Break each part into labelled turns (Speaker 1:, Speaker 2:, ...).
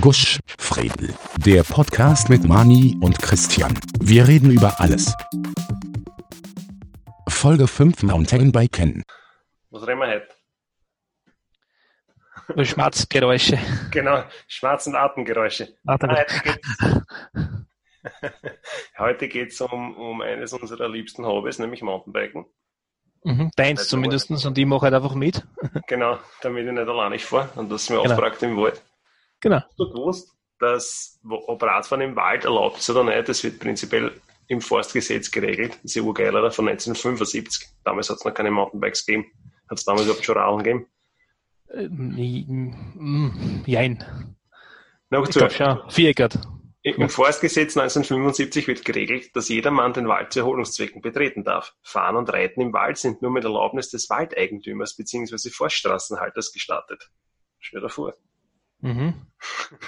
Speaker 1: Gusch, Fredel. Der Podcast mit Mani und Christian. Wir reden über alles. Folge 5 Mountainbiken.
Speaker 2: Was reden wir heute?
Speaker 3: Schmerzgeräusche.
Speaker 2: Genau, Schmerz- und Atemgeräusche.
Speaker 3: Atemgeräusche.
Speaker 2: Heute geht es um, um eines unserer liebsten Hobbys, nämlich Mountainbiken.
Speaker 3: Mhm, deins zumindest und ich mache halt einfach mit.
Speaker 2: Genau, damit ich nicht alleine fahre und das mir
Speaker 3: Genau.
Speaker 2: auftragt im Wald.
Speaker 3: Genau.
Speaker 2: Hast du gewusst, dass Radfahren im Wald erlaubt ist oder nicht, das wird prinzipiell im Forstgesetz geregelt. Das ist ja urgeiler von 1975. Damals hat es noch keine Mountainbikes gegeben. Hat es damals überhaupt schon Radeln gegeben?
Speaker 3: Ähm, ich- mm, Jein.
Speaker 2: Na,
Speaker 3: Ich glaube schon. Viereckert.
Speaker 2: Im Forstgesetz 1975 wird geregelt, dass jedermann den Wald zu Erholungszwecken betreten darf. Fahren und Reiten im Wald sind nur mit Erlaubnis des Waldeigentümers bzw. Forststraßenhalters gestattet. Stell dir vor.
Speaker 3: Mhm.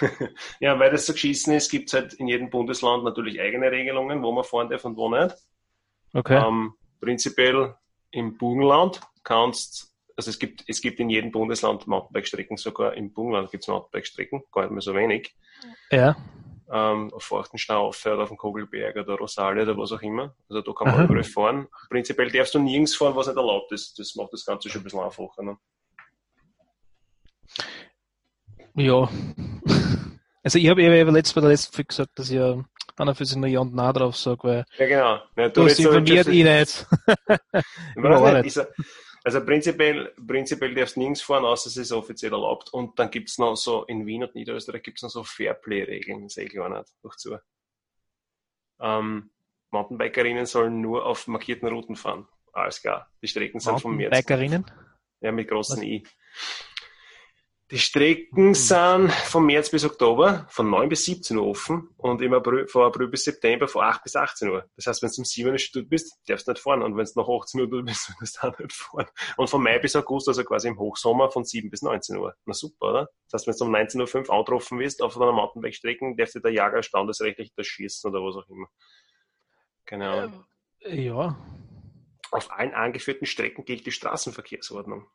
Speaker 2: ja, weil das so geschissen ist, gibt es halt in jedem Bundesland natürlich eigene Regelungen, wo man fahren darf und wo nicht.
Speaker 3: Okay.
Speaker 2: Ähm, prinzipiell im Burgenland kannst, also es gibt, es gibt in jedem Bundesland Mountainbike-Strecken, sogar im Burgenland gibt es Mountainbike-Strecken, gar nicht mehr so wenig.
Speaker 3: Ja.
Speaker 2: ähm, auf Forchtenstau oder auf dem Kogelberg oder Rosalia oder was auch immer. Also da kann man
Speaker 3: Aha.
Speaker 2: überall fahren. Prinzipiell darfst du nirgends fahren, was nicht erlaubt ist. Das macht das Ganze schon ein bisschen einfacher. Ne?
Speaker 3: Ja. Also ich habe ja letztes bei der letzten Folge gesagt, dass ich ja und für sich noch ja und nah drauf sage, weil
Speaker 2: Ja, genau. Ja,
Speaker 3: du hast informiert, ich nicht.
Speaker 2: Nicht,
Speaker 3: nicht.
Speaker 2: also prinzipiell, prinzipiell darfst du nirgends fahren, außer es ist offiziell erlaubt. Und dann gibt's noch so, in Wien und Niederösterreich gibt's noch so Fairplay-Regeln, das sehe ich gar nicht, durch zu. Ähm, Mountainbikerinnen sollen nur auf markierten Routen fahren. Alles klar. Die Strecken sind vom März.
Speaker 3: Bikerinnen.
Speaker 2: Ja, mit großen
Speaker 3: Was?
Speaker 2: I. Die Strecken sind von März bis Oktober von 9 bis 17 Uhr offen und im April, von April bis September von 8 bis 18 Uhr. Das heißt, wenn du um 7 Uhr dort bist, darfst du nicht fahren und wenn du nach 18 Uhr dort bist, darfst du auch nicht fahren. Und von Mai bis August, also quasi im Hochsommer von 7 bis 19 Uhr. Na super, oder? Das heißt, wenn du um 19.05 Uhr angetroffen wirst auf einer Mountainbike-Strecke, darf dir der Jager standesrechtlich das schießen oder was auch immer. Keine Ahnung.
Speaker 3: Ja.
Speaker 2: Auf allen angeführten Strecken gilt die Straßenverkehrsordnung.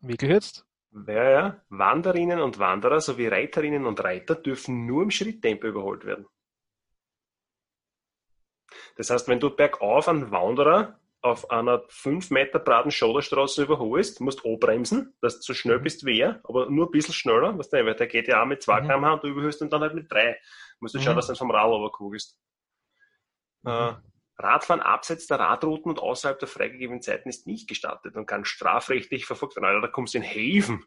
Speaker 3: Wirklich jetzt?
Speaker 2: Ja, ja. Wanderinnen und Wanderer sowie Reiterinnen und Reiter dürfen nur im Schritttempo überholt werden. Das heißt, wenn du bergauf einen Wanderer auf einer 5 Meter breiten Schoderstraße überholst, musst du anbremsen, dass du so schnell
Speaker 3: Mhm.
Speaker 2: bist wie er, aber nur ein bisschen schneller, weißt du, weil der geht ja auch mit 2
Speaker 3: Mhm.
Speaker 2: km/h und du überhörst ihn dann halt mit 3. Musst du schauen,
Speaker 3: Mhm.
Speaker 2: dass du nicht vom Rad runterkugelst. Äh, Radfahren abseits der Radrouten und außerhalb der freigegebenen Zeiten ist nicht gestattet und kann strafrechtlich verfolgt werden. Alter, da kommst du in Häfen.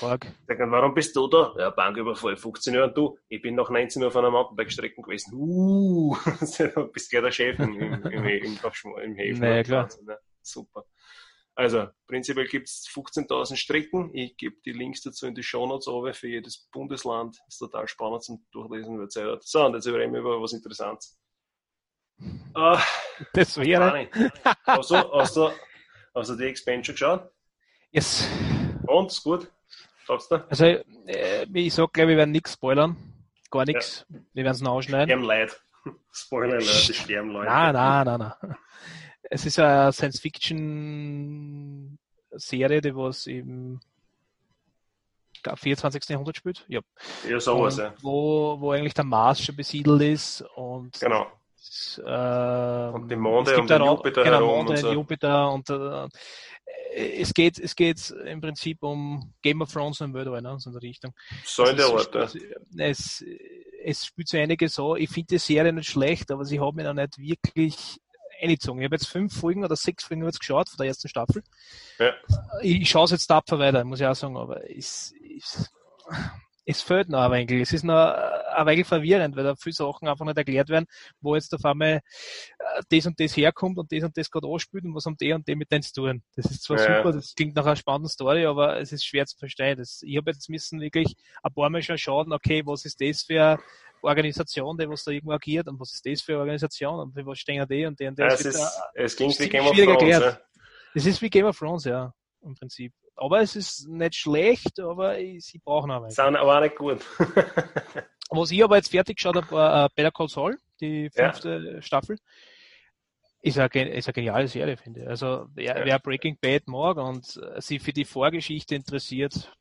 Speaker 2: Sagen, warum bist du da? Ja, Banküberfall, 15 Uhr und du, ich bin nach 19 Uhr auf einer Mountainbike-Strecke gewesen. Uh, du bist gleich der Chef im, im, im, im, im, Häfen.
Speaker 3: Na ja, klar.
Speaker 2: Super. Also, prinzipiell gibt's 15.000 Strecken. Ich gebe die Links dazu in die Shownotes runter für jedes Bundesland. ist total spannend zum Durchlesen. wird Zeit. So, und jetzt reden wir über was Interessantes. Ah,
Speaker 3: Das wäre.
Speaker 2: Hast du, hast du, hast du die Expansion geschaut?
Speaker 3: Yes.
Speaker 2: Und, ist gut? Sagst du?
Speaker 3: Also, äh, ich sag glaube wir werden nichts spoilern. Gar nichts. Wir werden es noch ausschneiden.
Speaker 2: Sterben Leid. Spoiler Alert, die sterben Leute.
Speaker 3: Nein, nein, nein, nein. Es ist eine Science-Fiction-Serie, die was im glaub, 24. Jahrhundert spielt. Ja.
Speaker 2: Ja, sowas, ja.
Speaker 3: wo, wo eigentlich der Mars schon besiedelt ist und
Speaker 2: Genau.
Speaker 3: Äh,
Speaker 2: Und die Monde
Speaker 3: es gibt
Speaker 2: und Jupiter
Speaker 3: genau,
Speaker 2: herum
Speaker 3: Monde
Speaker 2: und so.
Speaker 3: Jupiter und äh, es geht es geht im Prinzip um Game of Thrones und Murder, ne, so in der Richtung.
Speaker 2: So in der
Speaker 3: Also
Speaker 2: Art,
Speaker 3: es,
Speaker 2: ja.
Speaker 3: es, es spielt so einiges so. Ich finde die Serie nicht schlecht, aber sie hat mich noch nicht wirklich eingezogen. Ich habe jetzt fünf Folgen oder sechs Folgen jetzt geschaut von der ersten Staffel.
Speaker 2: Ja.
Speaker 3: Ich, ich schaue es jetzt tapfer weiter, muss ich auch sagen, aber es, es, es fehlt noch ein wenig. Es ist noch ein wenig verwirrend, weil da viele Sachen einfach nicht erklärt werden, wo jetzt auf einmal äh, das und das herkommt und das und das gerade anspielt und was haben die und die mit denen zu tun. Das ist zwar
Speaker 2: Ja.
Speaker 3: super, das klingt nach einer spannenden Story, aber es ist schwer zu verstehen. Das, ich habe jetzt müssen wirklich ein paar Mal schon schauen, okay, was ist das für eine Organisation, die was da irgendwo agiert und was ist das für eine Organisation und für was stehen die und die und
Speaker 2: ja
Speaker 3: das.
Speaker 2: es, ist,
Speaker 3: da-
Speaker 2: es klingt wie Game of Thrones.
Speaker 3: erklärt.
Speaker 2: Ja.
Speaker 3: Das ist wie Game of Thrones, ja, im Prinzip. Aber es ist nicht schlecht, aber ich- sie brauchen aber.
Speaker 2: Sind aber auch nicht gut.
Speaker 3: Was ich aber jetzt fertig geschaut habe, war äh, Better Call Saul, die
Speaker 2: Ja.
Speaker 3: fünfte Staffel. Ist eine, ist eine geniale Serie, finde ich. Also wer, wer Breaking Bad mag und äh, sich für die Vorgeschichte interessiert,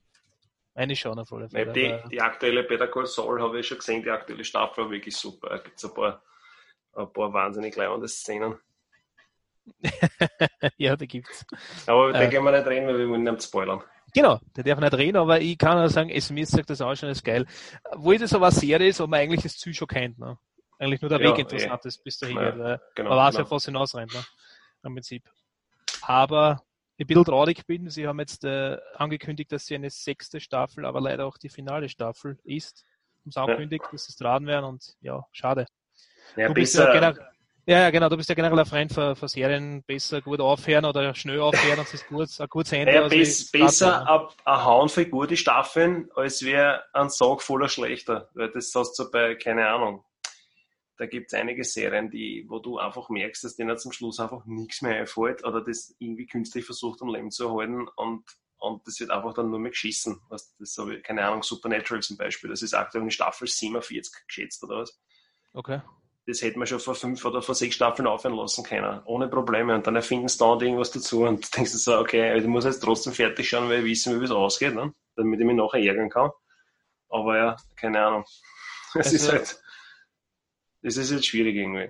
Speaker 3: Eine schon auf alle Fälle.
Speaker 2: Die, die aktuelle Better Call Saul habe ich schon gesehen, die aktuelle Staffel war wirklich super. Da gibt es ein paar, ein paar wahnsinnig leibende Szenen.
Speaker 3: ja, die gibt's.
Speaker 2: Aber äh, da gehen wir nicht reden, weil wir wollen nicht spoilern.
Speaker 3: Genau, der darf nicht reden, aber ich kann nur sagen, es mir sagt das auch schon, ist geil. Wo das aber eine Serie ist, wo man eigentlich das Ziel schon kennt, ne? Eigentlich nur der ja, Weg interessant eh. ist, bis dahin ja, geht, weil genau, man weiß genau. ja, was hinausrennt, ne? Im Prinzip. Aber ich ein bisschen traurig bin, sie haben jetzt äh, angekündigt, dass sie eine sechste Staffel, aber leider auch die finale Staffel ist. Haben sie angekündigt, ja. dass es dran werden und ja, schade.
Speaker 2: Ja, du besser,
Speaker 3: ja ja, ja, genau. Du bist ja generell ein Freund für, für Serien, besser gut aufhören oder schnell aufhören, und es ist gut, ein gutes Ende.
Speaker 2: Ja, bes, besser ein Hauen für gute Staffeln, als wäre ein Sog voller schlechter. Weil das hast du bei, keine Ahnung. Da gibt es einige Serien, die, wo du einfach merkst, dass denen zum Schluss einfach nichts mehr einfällt oder das irgendwie künstlich versucht am Leben zu erhalten und, und das wird einfach dann nur mehr geschissen. Das habe ich, keine Ahnung, Supernatural zum Beispiel, das ist aktuell in Staffel 47 geschätzt oder was.
Speaker 3: Okay
Speaker 2: das hätte man schon vor fünf oder vor sechs Staffeln aufhören lassen können, ohne Probleme. Und dann erfinden sie da irgendwas dazu und denkst du so, okay, ich muss jetzt trotzdem fertig schauen, weil ich wissen, wie es ausgeht, ne? damit ich mich nachher ärgern kann. Aber ja, keine Ahnung. Es also, ist halt, es ist jetzt schwierig irgendwie.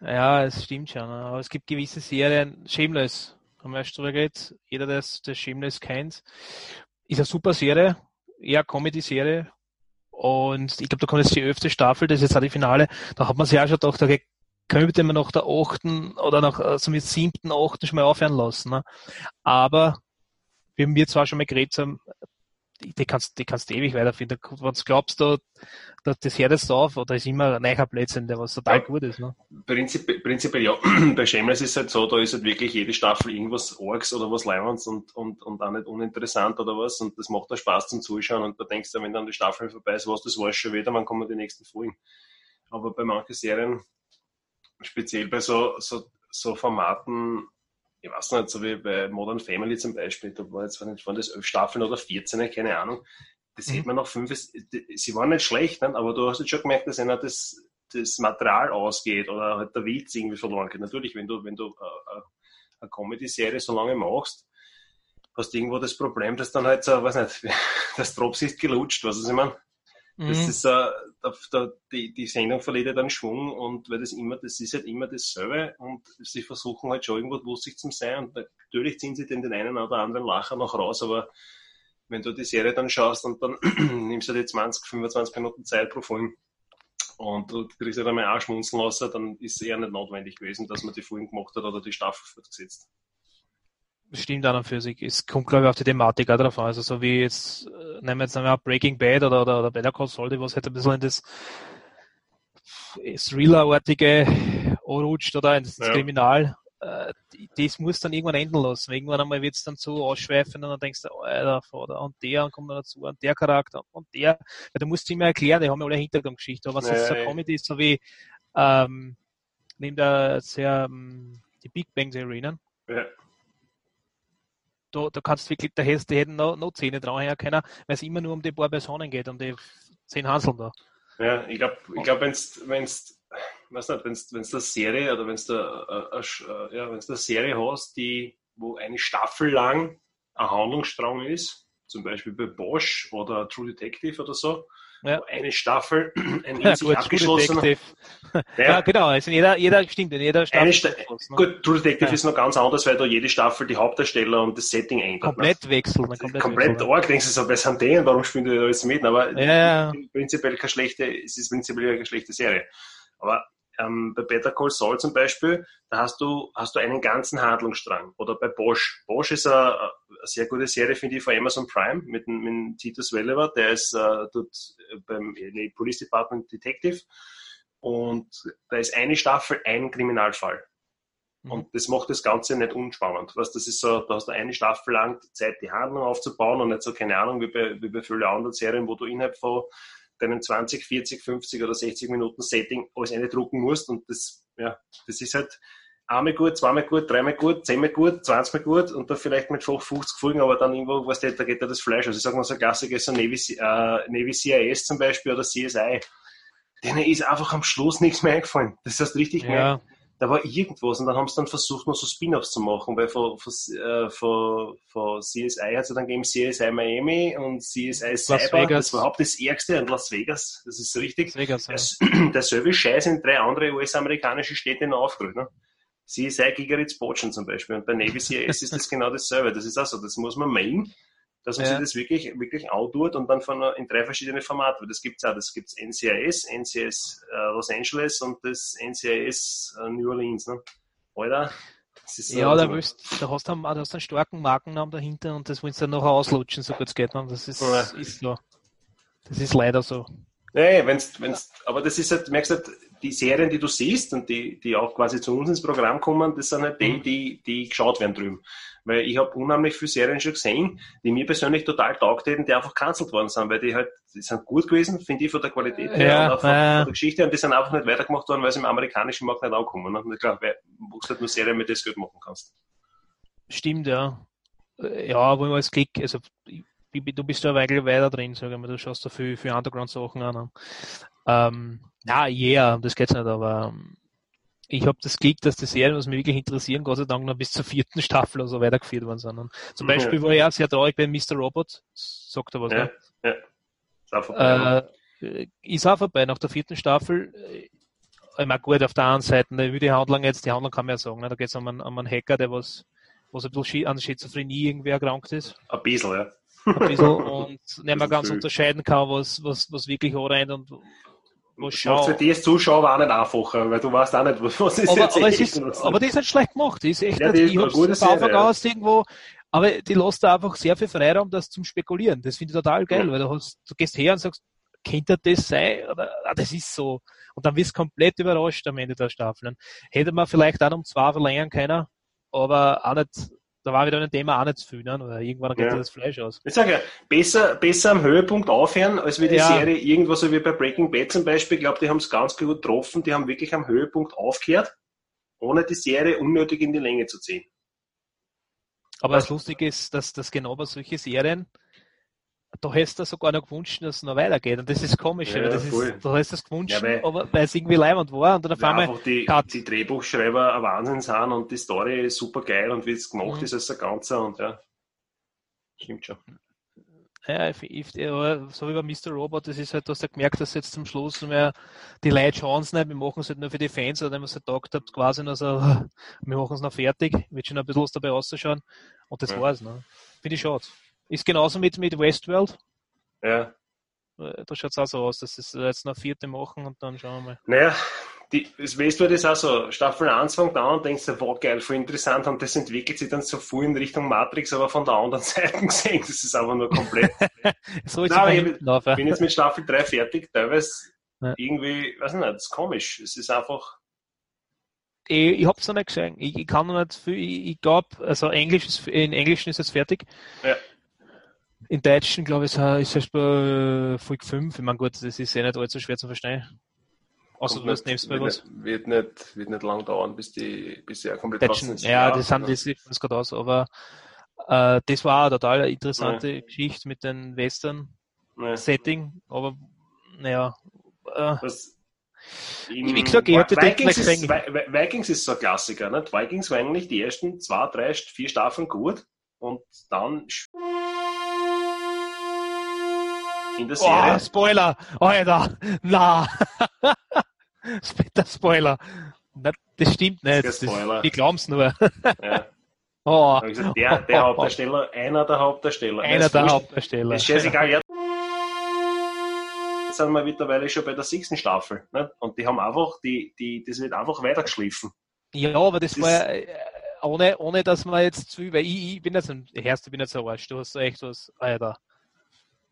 Speaker 3: Ja, es stimmt schon. Aber es gibt gewisse Serien, Shameless, haben wir erst drüber geredet. Jeder, der das Shameless kennt, ist eine super Serie, eher Comedy-Serie, und ich glaube, da kommt jetzt die elfte Staffel, das ist jetzt auch die Finale. Da hat man sich auch schon gedacht, okay, könnte man nach der achten oder nach also mit siebten, achten schon mal aufhören lassen. Ne? Aber wie wir zwar schon mal geredet haben, die kannst, die kannst du ewig weiterfinden. Wenn du glaubst, da, da, das hört jetzt auf, oder ist immer ein neuer Blödsinn, der was total ja, gut ist. Ne?
Speaker 2: Prinzip, prinzipiell ja. Bei Shameless ist es halt so, da ist halt wirklich jede Staffel irgendwas Orks oder was Leimans und, und, und auch nicht uninteressant oder was. Und das macht da Spaß zum Zuschauen. Und da denkst du, wenn dann die Staffel vorbei ist, was das war schon wieder, wann kommen die nächsten Folgen. Aber bei manchen Serien, speziell bei so, so, so Formaten, ich weiß nicht, so wie bei Modern Family zum Beispiel, da war jetzt, waren das elf Staffeln oder 14, keine Ahnung. Das mhm. hätte man noch fünf, sie waren nicht schlecht, ne? aber du hast jetzt schon gemerkt, dass einer das, das Material ausgeht oder halt der Witz irgendwie verloren geht. Natürlich, wenn du, wenn du äh, äh eine Comedy-Serie so lange machst, hast du irgendwo das Problem, dass dann halt so, weiß nicht, das Drops ist gelutscht, was ich meine? Das mhm. ist, äh, die, die Sendung verliert ja dann Schwung und weil das immer, das ist halt immer dasselbe und sie versuchen halt schon irgendwo lustig zu sein und natürlich ziehen sie den, den einen oder anderen Lacher noch raus, aber wenn du die Serie dann schaust und dann nimmst du dir 20, 25 Minuten Zeit pro Folge und du kriegst ja dann mal auch schmunzeln lassen, dann ist es eher nicht notwendig gewesen, dass man die Folgen gemacht hat oder die Staffel fortgesetzt
Speaker 3: stimmt an und für sich. Es kommt, glaube ich, auf die Thematik auch drauf an. Also so wie jetzt, äh, nehmen wir jetzt einmal Breaking Bad oder, oder, oder Better Call Saul, was halt ein bisschen in das Thriller-artige rutscht oder ins ja. Kriminal. Äh, das muss dann irgendwann enden lassen. Irgendwann einmal wird es dann zu ausschweifen und dann denkst du, oh, Alter, Vater, und der und kommt dann dazu, und der Charakter und der. Weil du musst immer erklären, die haben ja alle Hintergrundgeschichte. Aber was ja, jetzt so Comedy ist, so wie ähm, neben der sehr ähm, die Big Bang Theory, ne? Ja da, da kannst du wirklich, da hättest, die hätten noch, noch Zähne dranhängen können, weil es immer nur um die paar Personen geht, um die zehn Hanseln da.
Speaker 2: Ja, ich glaube, ich glaub, wenn's, wenn's, weiß nicht, wenn's, wenn's eine Serie oder wenn's da, äh, äh, ja, wenn's eine Serie hast, die, wo eine Staffel lang ein Handlungsstrang ist, zum Beispiel bei Bosch oder True Detective oder so, ja. eine Staffel, ein
Speaker 3: in sich gut, abgeschlossener. Ja. ja. genau, also jeder, jeder stimmt, in jeder
Speaker 2: Staffel. Sta ne? Gut, True Detective ja. ist noch ganz anders, weil da jede Staffel die Hauptdarsteller und das Setting ändert.
Speaker 3: Komplett ne? wechseln.
Speaker 2: Komplett, komplett arg, denkst du so, wer sind warum spielen die alles mit? Aber
Speaker 3: ja,
Speaker 2: prinzipiell keine schlechte, es ist prinzipiell keine schlechte Serie. Aber ähm, bei Better Call Saul zum Beispiel, da hast du, hast du einen ganzen Handlungsstrang. Oder bei Bosch. Bosch ist eine, eine sehr gute Serie, finde ich, von Amazon Prime mit, mit Titus Welliver. Der ist äh, dort beim Police Department Detective. Und da ist eine Staffel ein Kriminalfall. Mhm. Und das macht das Ganze nicht unspannend. Was das ist so, da hast du eine Staffel lang Zeit, die Handlung aufzubauen und nicht so, keine Ahnung, wie bei, wie bei vielen anderen Serien, wo du innerhalb von deinen 20, 40, 50 oder 60 Minuten Setting alles eine drucken musst. Und das, ja, das ist halt einmal gut, zweimal gut, dreimal gut, zehnmal gut, 20 Mal gut und dann vielleicht mit 50 Folgen, aber dann irgendwo, was da geht da das Fleisch. Also ich sag mal so Klassiker ist so Navy, äh, Navy CIS zum Beispiel oder CSI. Denen ist einfach am Schluss nichts mehr eingefallen. Das heißt richtig
Speaker 3: ja.
Speaker 2: Da war irgendwas und dann haben sie dann versucht, noch so Spin-offs zu machen, weil von, von, äh, von, von CSI hat es dann gegeben CSI Miami und CSI Cyber,
Speaker 3: Vegas.
Speaker 2: das war überhaupt das Ärgste und Las Vegas, das ist richtig.
Speaker 3: Las Vegas, ja.
Speaker 2: Das, derselbe Scheiß in drei andere US-amerikanische Städte noch aufgerührt. Ne? CSI Gigaritz Bochum zum Beispiel und bei Navy CIS ist das genau dasselbe. Das ist auch so, das muss man meinen, dass man
Speaker 3: Ja.
Speaker 2: sich das wirklich, wirklich outdoort und dann von, in drei verschiedene Formate. Das gibt's auch. Das gibt's NCIS, NCIS äh, Los Angeles und das NCIS äh, New Orleans. Ne? Alter, das ist so-
Speaker 3: Ja, da, willst, da hast du, einen- da hast du einen starken Markennamen dahinter und das willst du dann noch auslutschen, so gut es geht. ne? Das ist,
Speaker 2: Ja.
Speaker 3: ist so. Das ist leider so.
Speaker 2: Nee, wenn's, wenn's, aber das ist halt, du merkst halt, die Serien, die du siehst und die, die auch quasi zu uns ins Programm kommen, das sind halt die,
Speaker 3: Mhm.
Speaker 2: die, die geschaut werden drüben. Weil ich habe unheimlich viele Serien schon gesehen, die mir persönlich total taugt hätten, die einfach cancelt worden sind, weil die halt, die sind gut gewesen, finde ich, von der Qualität her
Speaker 3: Ja,
Speaker 2: und auch von,
Speaker 3: ja.
Speaker 2: von der Geschichte und die sind einfach nicht weitergemacht worden, weil sie im amerikanischen Markt nicht ankommen. Ne? Und klar, weil du halt nur Serien mit das Geld machen kannst.
Speaker 3: Stimmt, ja. Ja, wo man als Klick, also ich- ich- du bist ja eigentlich weiter drin, sag ich mal, du schaust da viel, viel Underground-Sachen an. Ähm, ja, yeah, das geht's nicht, aber ähm, ich habe das Glück, dass die Serien, was mich wirklich interessieren, Gott sei Dank noch bis zur vierten Staffel oder so weitergeführt worden sind. Und zum
Speaker 2: Ja.
Speaker 3: Beispiel war ich auch sehr traurig bei Mr. Robot, sagt er was,
Speaker 2: Ja,
Speaker 3: ne?
Speaker 2: ja. Ist auch vorbei, ne?
Speaker 3: Äh, ist auch vorbei nach der vierten Staffel. Äh, Ich meine, gut, auf der anderen Seite, ne, wie die Handlung jetzt, die Handlung kann man ja sagen, ne, da geht es um, einen- um einen Hacker, der was, was ein bisschen an Schizophrenie irgendwie erkrankt ist,
Speaker 2: Ein bisschen, ja.
Speaker 3: ein bisschen, und nicht mehr ganz
Speaker 2: viel.
Speaker 3: unterscheiden kann, was, was, was wirklich anrennt und was
Speaker 2: Macht für die als Zuschauer auch nicht einfacher, weil du weißt auch nicht, was ist
Speaker 3: Aber,
Speaker 2: jetzt
Speaker 3: aber, es
Speaker 2: echt
Speaker 3: ist, aber die ist nicht schlecht gemacht, die ist echt,
Speaker 2: Ja,
Speaker 3: nicht-
Speaker 2: die ist
Speaker 3: ich
Speaker 2: eine
Speaker 3: hab's
Speaker 2: gute Serie, ja.
Speaker 3: aus irgendwo, aber die lässt da einfach sehr viel Freiraum, das zum Spekulieren. Das finde ich total geil,
Speaker 2: Ja.
Speaker 3: weil du, hast, du gehst her und sagst, könnte das sein? Oder, ah, das ist so. Und dann wirst du komplett überrascht am Ende der Staffel. Dann hätte man vielleicht auch um zwei verlängern können, aber auch nicht, da war wieder ein Thema auch nicht zu viel, ne? Oder irgendwann geht
Speaker 2: Ja.
Speaker 3: das Fleisch aus.
Speaker 2: Ich sage ja, besser, besser am Höhepunkt aufhören, als wie die
Speaker 3: Ja.
Speaker 2: Serie irgendwo so wie bei Breaking Bad zum Beispiel. Ich glaube, die haben es ganz gut getroffen. Die haben wirklich am Höhepunkt aufgehört, ohne die Serie unnötig in die Länge zu ziehen.
Speaker 3: Aber das Lustige ist, dass das genau bei solchen Serien, da hast du sogar noch gewünscht, dass es noch weitergeht. Und das ist komisch,
Speaker 2: Ja,
Speaker 3: das ist, da hast du es gewünscht,
Speaker 2: Ja, weil-
Speaker 3: aber weil es irgendwie leibend war und dann auf einmal,
Speaker 2: die,
Speaker 3: Cut.
Speaker 2: die Drehbuchschreiber ein Wahnsinn sind und die Story ist super geil und wie es gemacht
Speaker 3: Mhm.
Speaker 2: ist als ein Ganzer und ja. Stimmt schon.
Speaker 3: ja, ich, ich, ja, so wie bei Mr. Robot, das ist halt, du hast ja gemerkt, dass jetzt zum Schluss mehr die Leute schauen es nicht, wir machen es halt nur für die Fans, oder wenn man es halt gedacht hat, quasi nur so, wir machen es noch fertig, wird schon ein bisschen was dabei auszuschauen und das
Speaker 2: Ja.
Speaker 3: war's, ne? Finde ich schade. Ist genauso mit, mit Westworld,
Speaker 2: Ja.
Speaker 3: Äh, da schaut es auch so aus, dass sie jetzt noch vierte machen und dann schauen wir mal.
Speaker 2: Naja, die, das das ist auch so. Staffel 1 fängt an und denkst du, wow, geil, voll interessant und das entwickelt sich dann so viel in Richtung Matrix, aber von der anderen Seite gesehen, das ist einfach nur komplett.
Speaker 3: So ist
Speaker 2: Nein, aber
Speaker 3: es
Speaker 2: ich
Speaker 3: auf, ja.
Speaker 2: bin jetzt mit Staffel 3 fertig, teilweise
Speaker 3: Ja.
Speaker 2: irgendwie, weiß ich nicht, das ist komisch. Es ist einfach,
Speaker 3: Ich, ich hab's noch nicht gesehen. Ich, ich kann noch nicht viel. Ich, ich glaube, also Englisch ist, in Englischen ist es fertig.
Speaker 2: Ja.
Speaker 3: In Deutschen, glaube ich, ist es bei Folge 5. Ich meine, gut, das ist eh nicht allzu schwer zu verstehen. Außer du hast
Speaker 2: wird,
Speaker 3: was.
Speaker 2: nicht, wird nicht, wird nicht lang dauern, bis die, bis er komplett
Speaker 3: Deutschen,
Speaker 2: ist.
Speaker 3: ja, das haben das sieht ganz gut aus, aber äh, das war eine total interessante Geschichte mit dem Western-Setting,
Speaker 2: Ja.
Speaker 3: aber naja, äh,
Speaker 2: Was,
Speaker 3: Wie gesagt, ich hab die
Speaker 2: Vikings, ist, Vi- Vikings ist so ein Klassiker. Nicht? Vikings war eigentlich die ersten zwei, drei, vier Staffeln gut und dann in der Serie.
Speaker 3: oh, Spoiler! Alter! Na! Später Spoiler! Na, das stimmt nicht.
Speaker 2: Das Spoiler.
Speaker 3: Das, die glauben's nur.
Speaker 2: Ja.
Speaker 3: Oh,
Speaker 2: gesagt, der, der Hauptdarsteller, einer der Hauptdarsteller.
Speaker 3: einer der
Speaker 2: wurscht.
Speaker 3: Hauptdarsteller.
Speaker 2: Ist scheißegal. Ja. Jetzt sind wir mittlerweile schon bei der sechsten Staffel. Nicht? Und die haben einfach, die, die, das wird einfach weitergeschliffen.
Speaker 3: Ja, aber das,
Speaker 2: Das-
Speaker 3: war äh, ohne, ohne dass man jetzt zu, weil ich, ich bin jetzt ein, erst, ich bin jetzt ein Arsch, du hast echt was, Alter.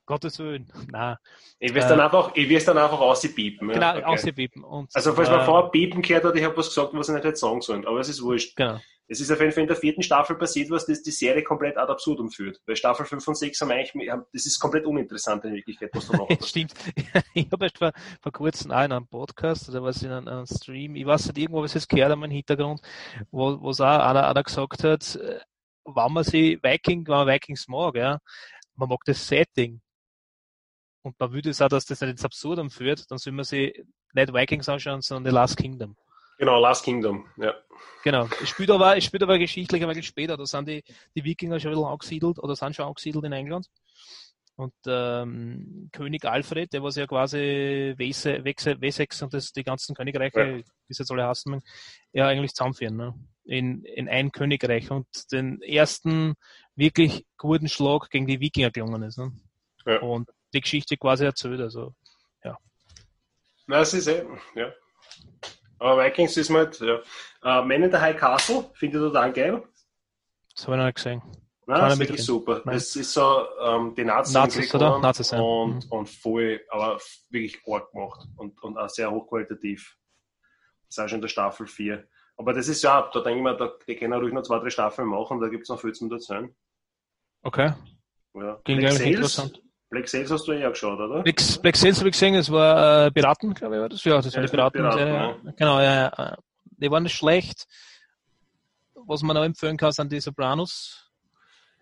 Speaker 3: Gottes Willen. Nein.
Speaker 2: Ich will es
Speaker 3: Äh.
Speaker 2: dann einfach, ich will es dann einfach auspiepen.
Speaker 3: Genau,
Speaker 2: Ja, okay.
Speaker 3: auspiepen. Und,
Speaker 2: Also, falls man
Speaker 3: äh,
Speaker 2: vorher piepen gehört hat, ich habe was gesagt, was ich nicht hätte sagen sollen. Aber es ist wurscht.
Speaker 3: Genau.
Speaker 2: Es ist auf jeden Fall in der vierten Staffel passiert was, das die Serie komplett ad absurdum führt. Weil Staffel 5 und 6 haben eigentlich, haben- das ist komplett uninteressant in Wirklichkeit, was du machst.
Speaker 3: Stimmt. Ich habe erst vor, vor kurzem auch in einem Podcast oder was in einem, einem Stream, ich weiß nicht, irgendwo habe ich es gehört an meinem Hintergrund, wo wo es auch einer, einer gesagt hat, äh, wenn man sie Viking, wenn man Vikings mag, ja, man mag das Setting. Und man würde auch, dass das nicht ins Absurdum führt, dann soll man sie nicht Vikings anschauen, sondern The Last Kingdom.
Speaker 2: Genau, Last Kingdom, ja.
Speaker 3: Genau. Es spielt aber, es spielt aber geschichtlich ein wenig später. Da sind die, die Wikinger schon ein bisschen angesiedelt oder sind schon angesiedelt in England. Und ähm, König Alfred, der was ja quasi Wessex und das, die ganzen Königreiche, ja. die jetzt alle hassen, ja eigentlich zusammenführen, ne? in, in ein Königreich und den ersten wirklich guten Schlag gegen die Wikinger gelungen ist. Ne? Ja. Und die Geschichte quasi erzählt, also ja.
Speaker 2: Na, es ist eben, ja. Aber Vikings ist mal, halt, ja. Uh, Man in the High Castle, finde ich total geil.
Speaker 3: Das habe ich noch nicht gesehen.
Speaker 2: Nein, das ist wirklich super. Nein. Das ist so ähm, die Nazis,
Speaker 3: Nazis oder? Nazis,
Speaker 2: ja. und, mhm. und voll, aber wirklich arg gemacht und, und auch sehr hochqualitativ. Das ist auch schon in der Staffel 4. Aber das ist ja, da denke ich mir, da, die können ruhig noch zwei, drei Staffeln machen, da gibt es noch viel zum erzählen.
Speaker 3: Okay.
Speaker 2: Ja.
Speaker 3: Klingt eigentlich interessant.
Speaker 2: Black Sales hast du eh auch geschaut, oder?
Speaker 3: Black, Black Sales habe ich gesehen, das war äh, Piraten, glaube ich, war das? Ja, das ja, war die Piraten. Piraten ja. Genau, ja, ja. Die waren nicht schlecht. Was man auch empfehlen kann, sind die Sopranos.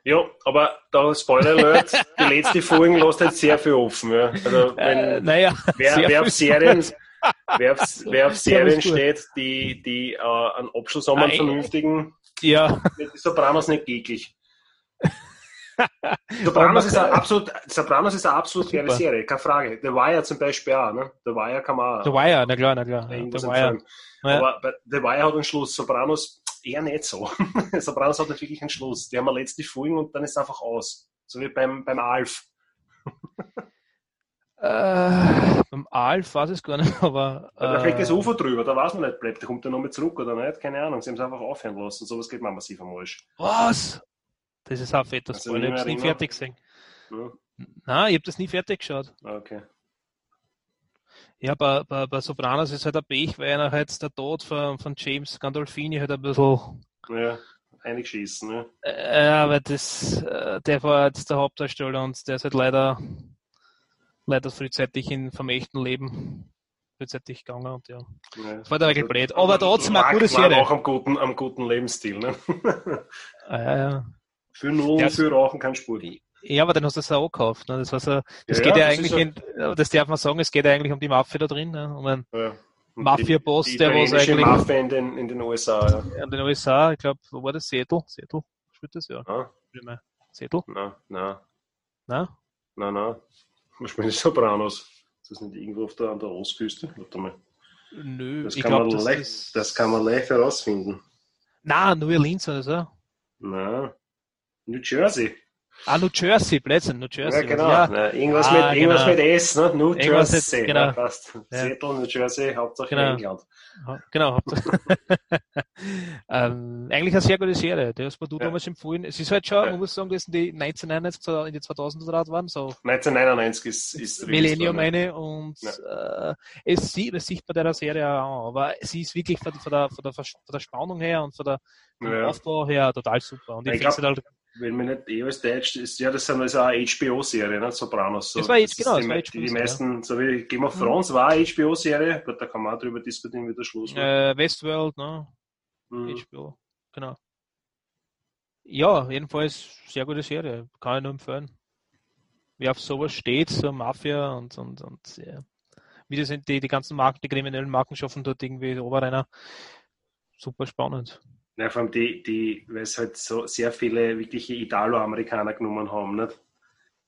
Speaker 2: Ja, aber da Spoiler Alert, die letzte Folge lässt halt sehr viel offen. Ja. Also wenn, äh,
Speaker 3: naja,
Speaker 2: wer, wer auf Serien, wer auf, wer auf Serien steht, die, die äh, einen Abschluss haben, einen vernünftigen,
Speaker 3: ja.
Speaker 2: die Sopranos nicht geklich. Sopranos ist, eine absolut, Sopranos ist eine absolut faire Serie, keine Frage. The Wire zum Beispiel auch, ne? The Wire kann man auch.
Speaker 3: The Wire, na klar, na klar. The
Speaker 2: Wire. Ja. Aber The Wire hat einen Schluss, Sopranos eher nicht so. Sopranos hat nicht wirklich einen Schluss. Die haben eine letzte Folge und dann ist es einfach aus. So wie beim, beim Alf.
Speaker 3: Äh, beim Alf weiß ich es gar nicht, aber.
Speaker 2: Äh, da fliegt das UFO drüber, da weiß man nicht, bleibt der kommt der nochmal zurück oder nicht, keine Ahnung. Sie haben es einfach aufhören lassen. Sowas geht man massiv am Arsch.
Speaker 3: Was? Das ist auch fett, das also Ich habe es nie fertig gesehen. Ja. Nein, ich habe das nie fertig geschaut.
Speaker 2: Okay.
Speaker 3: Ja, bei, bei, bei Sopranos ist halt ein Pech, weil einer halt der Tod von, von James Gandolfini halt ein bisschen.
Speaker 2: Ja, eingeschießen, ne?
Speaker 3: Äh, ja, weil das, äh, der war jetzt der Hauptdarsteller und der ist halt leider, leider frühzeitig in, vom echten Leben frühzeitig gegangen und ja. ja. Das war der wirklich blöd. Aber trotzdem eine gute Serie.
Speaker 2: auch am guten, am guten Lebensstil, ne?
Speaker 3: ah, ja, ja.
Speaker 2: Für Null, für Rauchen kein Spur.
Speaker 3: Ja, aber dann hast du es auch gekauft. Ne? Das, war so, das ja, geht ja, ja eigentlich, in, das darf man sagen, es geht ja eigentlich um die Mafia da drin, ne? um einen ja. Mafia-Boss, der was eigentlich.
Speaker 2: Mafia in den, in den USA,
Speaker 3: ja. In den USA, ich glaube, wo war das? Seattle? Seattle? Spielt das ja?
Speaker 2: Ah.
Speaker 3: Seattle?
Speaker 2: Nein, nein.
Speaker 3: Nein?
Speaker 2: Nein, nein. Man spielt Sopranos. Ist das nicht irgendwo auf der, an der Ostküste? Warte mal.
Speaker 3: Nö,
Speaker 2: das, kann, glaub, man das, leicht, das kann man leicht herausfinden.
Speaker 3: Nein, New Orleans oder so.
Speaker 2: Nein. New Jersey.
Speaker 3: Ah, New Jersey, Blödsinn, New Jersey.
Speaker 2: Ja, genau. Ja. Na, irgendwas, ah, mit, irgendwas genau. mit S, ne? New
Speaker 3: irgendwas
Speaker 2: Jersey.
Speaker 3: Mit, genau. Ja.
Speaker 2: Seattle, New Jersey, Hauptsache
Speaker 3: genau.
Speaker 2: England.
Speaker 3: Genau, Hauptsache. ähm, eigentlich eine sehr gute Serie. Das hast du ja. damals empfohlen. Es ist halt schon, man muss sagen, das sind die 1999 in die 2000er Rad waren. So
Speaker 2: 1999 ist, ist
Speaker 3: Millennium eine und äh, es, sieht, es sieht bei der Serie auch an. Aber sie ist wirklich von, von, der, von, der, von der Spannung her und von der, vom Aufbau her total super. Und
Speaker 2: ich, ich finde halt wenn mir nicht eh alles Deutsch ist, ja, das ist eine HBO-Serie, ne? Sopranos.
Speaker 3: So. Das war jetzt, genau,
Speaker 2: das war die, die meisten, so wie Game of mhm. Thrones mhm. war eine HBO-Serie, da kann man auch drüber diskutieren, wie der Schluss
Speaker 3: war. Äh, Westworld, ne? Mhm. HBO, genau. Ja, jedenfalls sehr gute Serie, kann ich nur empfehlen. Wer auf sowas steht, so Mafia und, und, und ja. wie das sind die, die ganzen Marken, die kriminellen Marken schaffen dort irgendwie Oberrenner. Super spannend.
Speaker 2: Ja, vor allem die, die, weil es halt so sehr viele wirkliche Italo-Amerikaner genommen haben, nicht?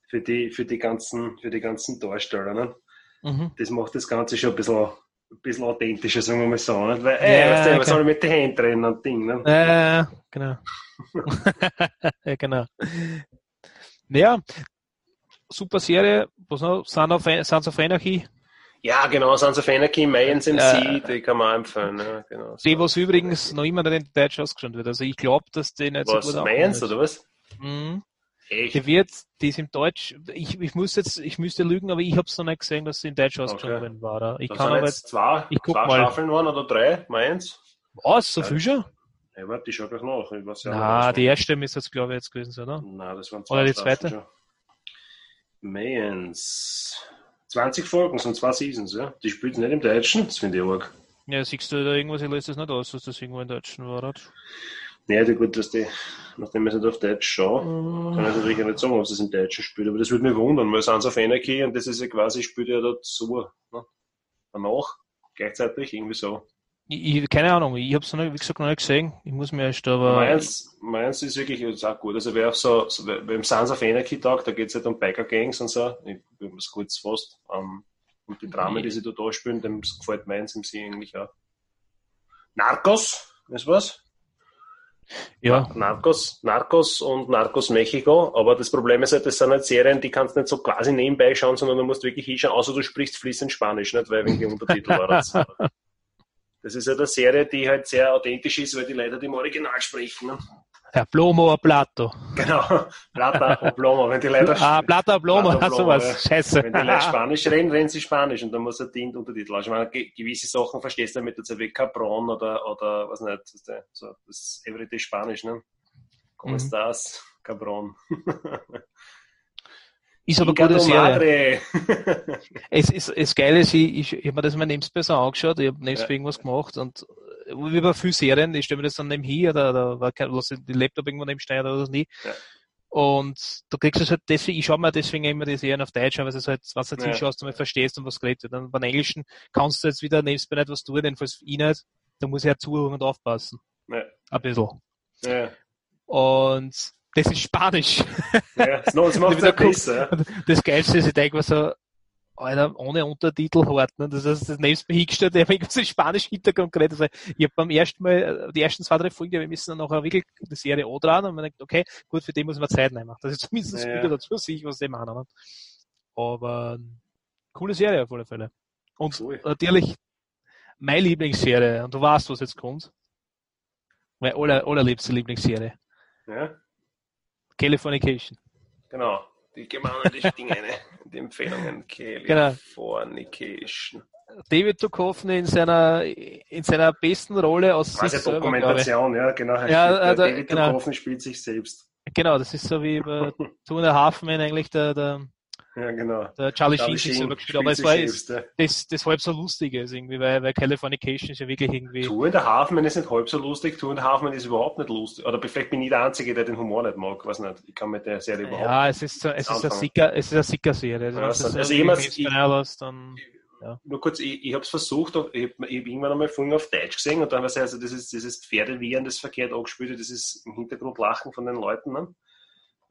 Speaker 2: Für die, für die ganzen, für die ganzen Darsteller, nicht? Mhm. Das macht das Ganze schon ein bisschen, ein bisschen authentischer, sagen wir mal so, nicht? Weil, ey, ja, weißt du, okay. was soll mit den Händen drehen und Ding, nicht?
Speaker 3: Ja, genau. ja, genau. Ja, super Serie. Was noch? Sons of Anarchy
Speaker 2: ja, genau, Sons of Anarchy, Mayans MC, äh, die kann man empfehlen. Ja, genau,
Speaker 3: die, was übrigens noch immer nicht in Deutsch ausgeschrieben wird. Also ich glaube, dass die nicht
Speaker 2: was, so gut Mayans oder was?
Speaker 3: Mhm. Echt? Die wird, die ist im Deutsch, ich, ich muss jetzt, ich müsste lügen, aber ich habe es noch nicht gesehen, dass sie in Deutsch ausgeschrieben okay. war. Ich das kann aber jetzt
Speaker 2: zwei,
Speaker 3: ich guck
Speaker 2: zwei
Speaker 3: mal.
Speaker 2: Staffeln waren oder drei, Mayans?
Speaker 3: Was, so viel schon?
Speaker 2: Ja, warte, ich schau gleich nach. Ich weiß ja
Speaker 3: Na, die erste müsste jetzt, glaube ich, jetzt gewesen sein, oder?
Speaker 2: Nein, das waren zwei
Speaker 3: Oder die zweite?
Speaker 2: Mayans. 20 Folgen, sind zwei Seasons, ja. Die spielt nicht im Deutschen, das finde ich arg.
Speaker 3: Ja, siehst du da irgendwas, ich löse das nicht aus, dass das irgendwo im Deutschen war, oder?
Speaker 2: Ja, die gut, dass die, nachdem ich es nicht auf Deutsch schaue, mm. kann ich natürlich auch nicht sagen, ob es im Deutschen spielt, aber das würde mich wundern, weil Sons of Anarchy und das ist ja quasi, spielt ja dazu, ne? danach, gleichzeitig, irgendwie so.
Speaker 3: Ich, keine Ahnung, ich habe es noch, wie gesagt, noch nicht gesehen. Ich muss mir erst aber.
Speaker 2: Meins, meins ist wirklich ist auch gut. Also, wer auf so, so beim Sons of Anarchy Tag, da geht es halt um Biker Gangs und so. Ich will es kurz fast. Um, und die Dramen, die sie da, da spielen, dem gefällt meins im See eigentlich auch. Narcos, ist was?
Speaker 3: Ja.
Speaker 2: Narcos, Narcos und Narcos Mexico. Aber das Problem ist halt, das sind halt Serien, die kannst du nicht so quasi nebenbei schauen, sondern du musst wirklich hinschauen, außer du sprichst fließend Spanisch, nicht? Weil wegen die Untertitel war das. Das ist ja eine Serie, die halt sehr authentisch ist, weil die Leute die im Original sprechen. Ne?
Speaker 3: Ja, Plomo a Plato.
Speaker 2: Genau, Plata und Plomo. Wenn die Leute,
Speaker 3: Ah, Plata Plomo,
Speaker 2: Plata, Plomo,
Speaker 3: sowas.
Speaker 2: ja.
Speaker 3: Scheiße.
Speaker 2: wenn die Leute Spanisch reden, reden sie Spanisch und dann muss er die Untertitel anschauen. Ich meine, ge- gewisse Sachen verstehst du damit jetzt wie Cabron oder, oder was nicht, das ist der- so, das ist Everyday Spanisch, ne? Como
Speaker 3: Mhm.
Speaker 2: estás, Cabron?
Speaker 3: Ist aber
Speaker 2: tu
Speaker 3: Serie. Es ist, es geil ist, ich, ich, ich habe mir das mal nebenbei so angeschaut, ich habe nebenbei
Speaker 2: Ja.
Speaker 3: irgendwas gemacht und äh, wie bei vielen Serien, ich stelle mir das dann nebenher oder, oder war kein, lass die Laptop irgendwo nebenstehen oder was nie.
Speaker 2: Ja.
Speaker 3: Und du kriegst es halt deswegen, ich schaue mir deswegen immer die Serien auf Deutsch an, weil es halt, was du jetzt
Speaker 2: Ja.
Speaker 3: hinschaust, du mal verstehst und was geredet wird. Und beim Englischen kannst du jetzt wieder nebenbei nicht was tun, jedenfalls ich nicht. Da muss ich ja zuhören und aufpassen.
Speaker 2: Ja.
Speaker 3: Ein bisschen.
Speaker 2: Ja,
Speaker 3: Und das ist Spanisch.
Speaker 2: ja, das macht
Speaker 3: guckt.
Speaker 2: besser. ja.
Speaker 3: Das Geilste ist, ich denke mir so, Alter, ohne Untertitel hart, ne? Das heißt, das nebst mir hingestellt, der irgendwas in Spanisch Hintergrund geredet. Also, ich habe beim ersten Mal, äh, die ersten zwei, drei Folgen, wir müssen dann nachher wirklich die Serie auch dran und man denkt, okay, gut, für den muss man Zeit nehmen. Das ist zumindest
Speaker 2: Ja,
Speaker 3: wieder dazu, sehe ich, was die meinen. Ne? Aber, coole Serie auf alle Fälle. Und
Speaker 2: Cool.
Speaker 3: natürlich, meine Lieblingsserie, und du weißt, was jetzt kommt. Meine aller, allerliebste Lieblingsserie.
Speaker 2: Ja,
Speaker 3: Californication.
Speaker 2: genau. Die gemeinlichen Dinge, die Empfehlungen.
Speaker 3: Genau.
Speaker 2: Californication.
Speaker 3: David Duchovny in seiner, in seiner besten Rolle aus
Speaker 2: Quasi
Speaker 3: sich selber.
Speaker 2: Dokumentation, ja, genau.
Speaker 3: Ja, äh, da-
Speaker 2: David
Speaker 3: genau.
Speaker 2: Duchovny spielt sich selbst.
Speaker 3: Genau, das ist so wie bei Two and a Half Men eigentlich der, der,
Speaker 2: Ja, genau.
Speaker 3: der Charlie Sheen sich selber gespielt. Aber es war das, das halb so lustig ist irgendwie, weil, weil Californication ist ja wirklich irgendwie.
Speaker 2: Two and a Half Men ist nicht halb so lustig, Two and a Half Men ist überhaupt nicht lustig. Oder vielleicht bin ich der Einzige, der den Humor nicht mag, weiß nicht. Ich kann mit der Serie überhaupt
Speaker 3: Ja, es ist, es ist eine. Sicker, es ist eine Sicker-Serie. Also,
Speaker 2: Ja, also- also
Speaker 3: so
Speaker 2: jemals-
Speaker 3: lässt, dann,
Speaker 2: Nur kurz, ich, ich habe es versucht, ich habe ich hab irgendwann einmal vorhin auf Deutsch gesehen und dann war es also dieses, dieses Pferdewiehern, das verkehrt angespielt wird, dieses im Hintergrund Lachen von den Leuten. Ne?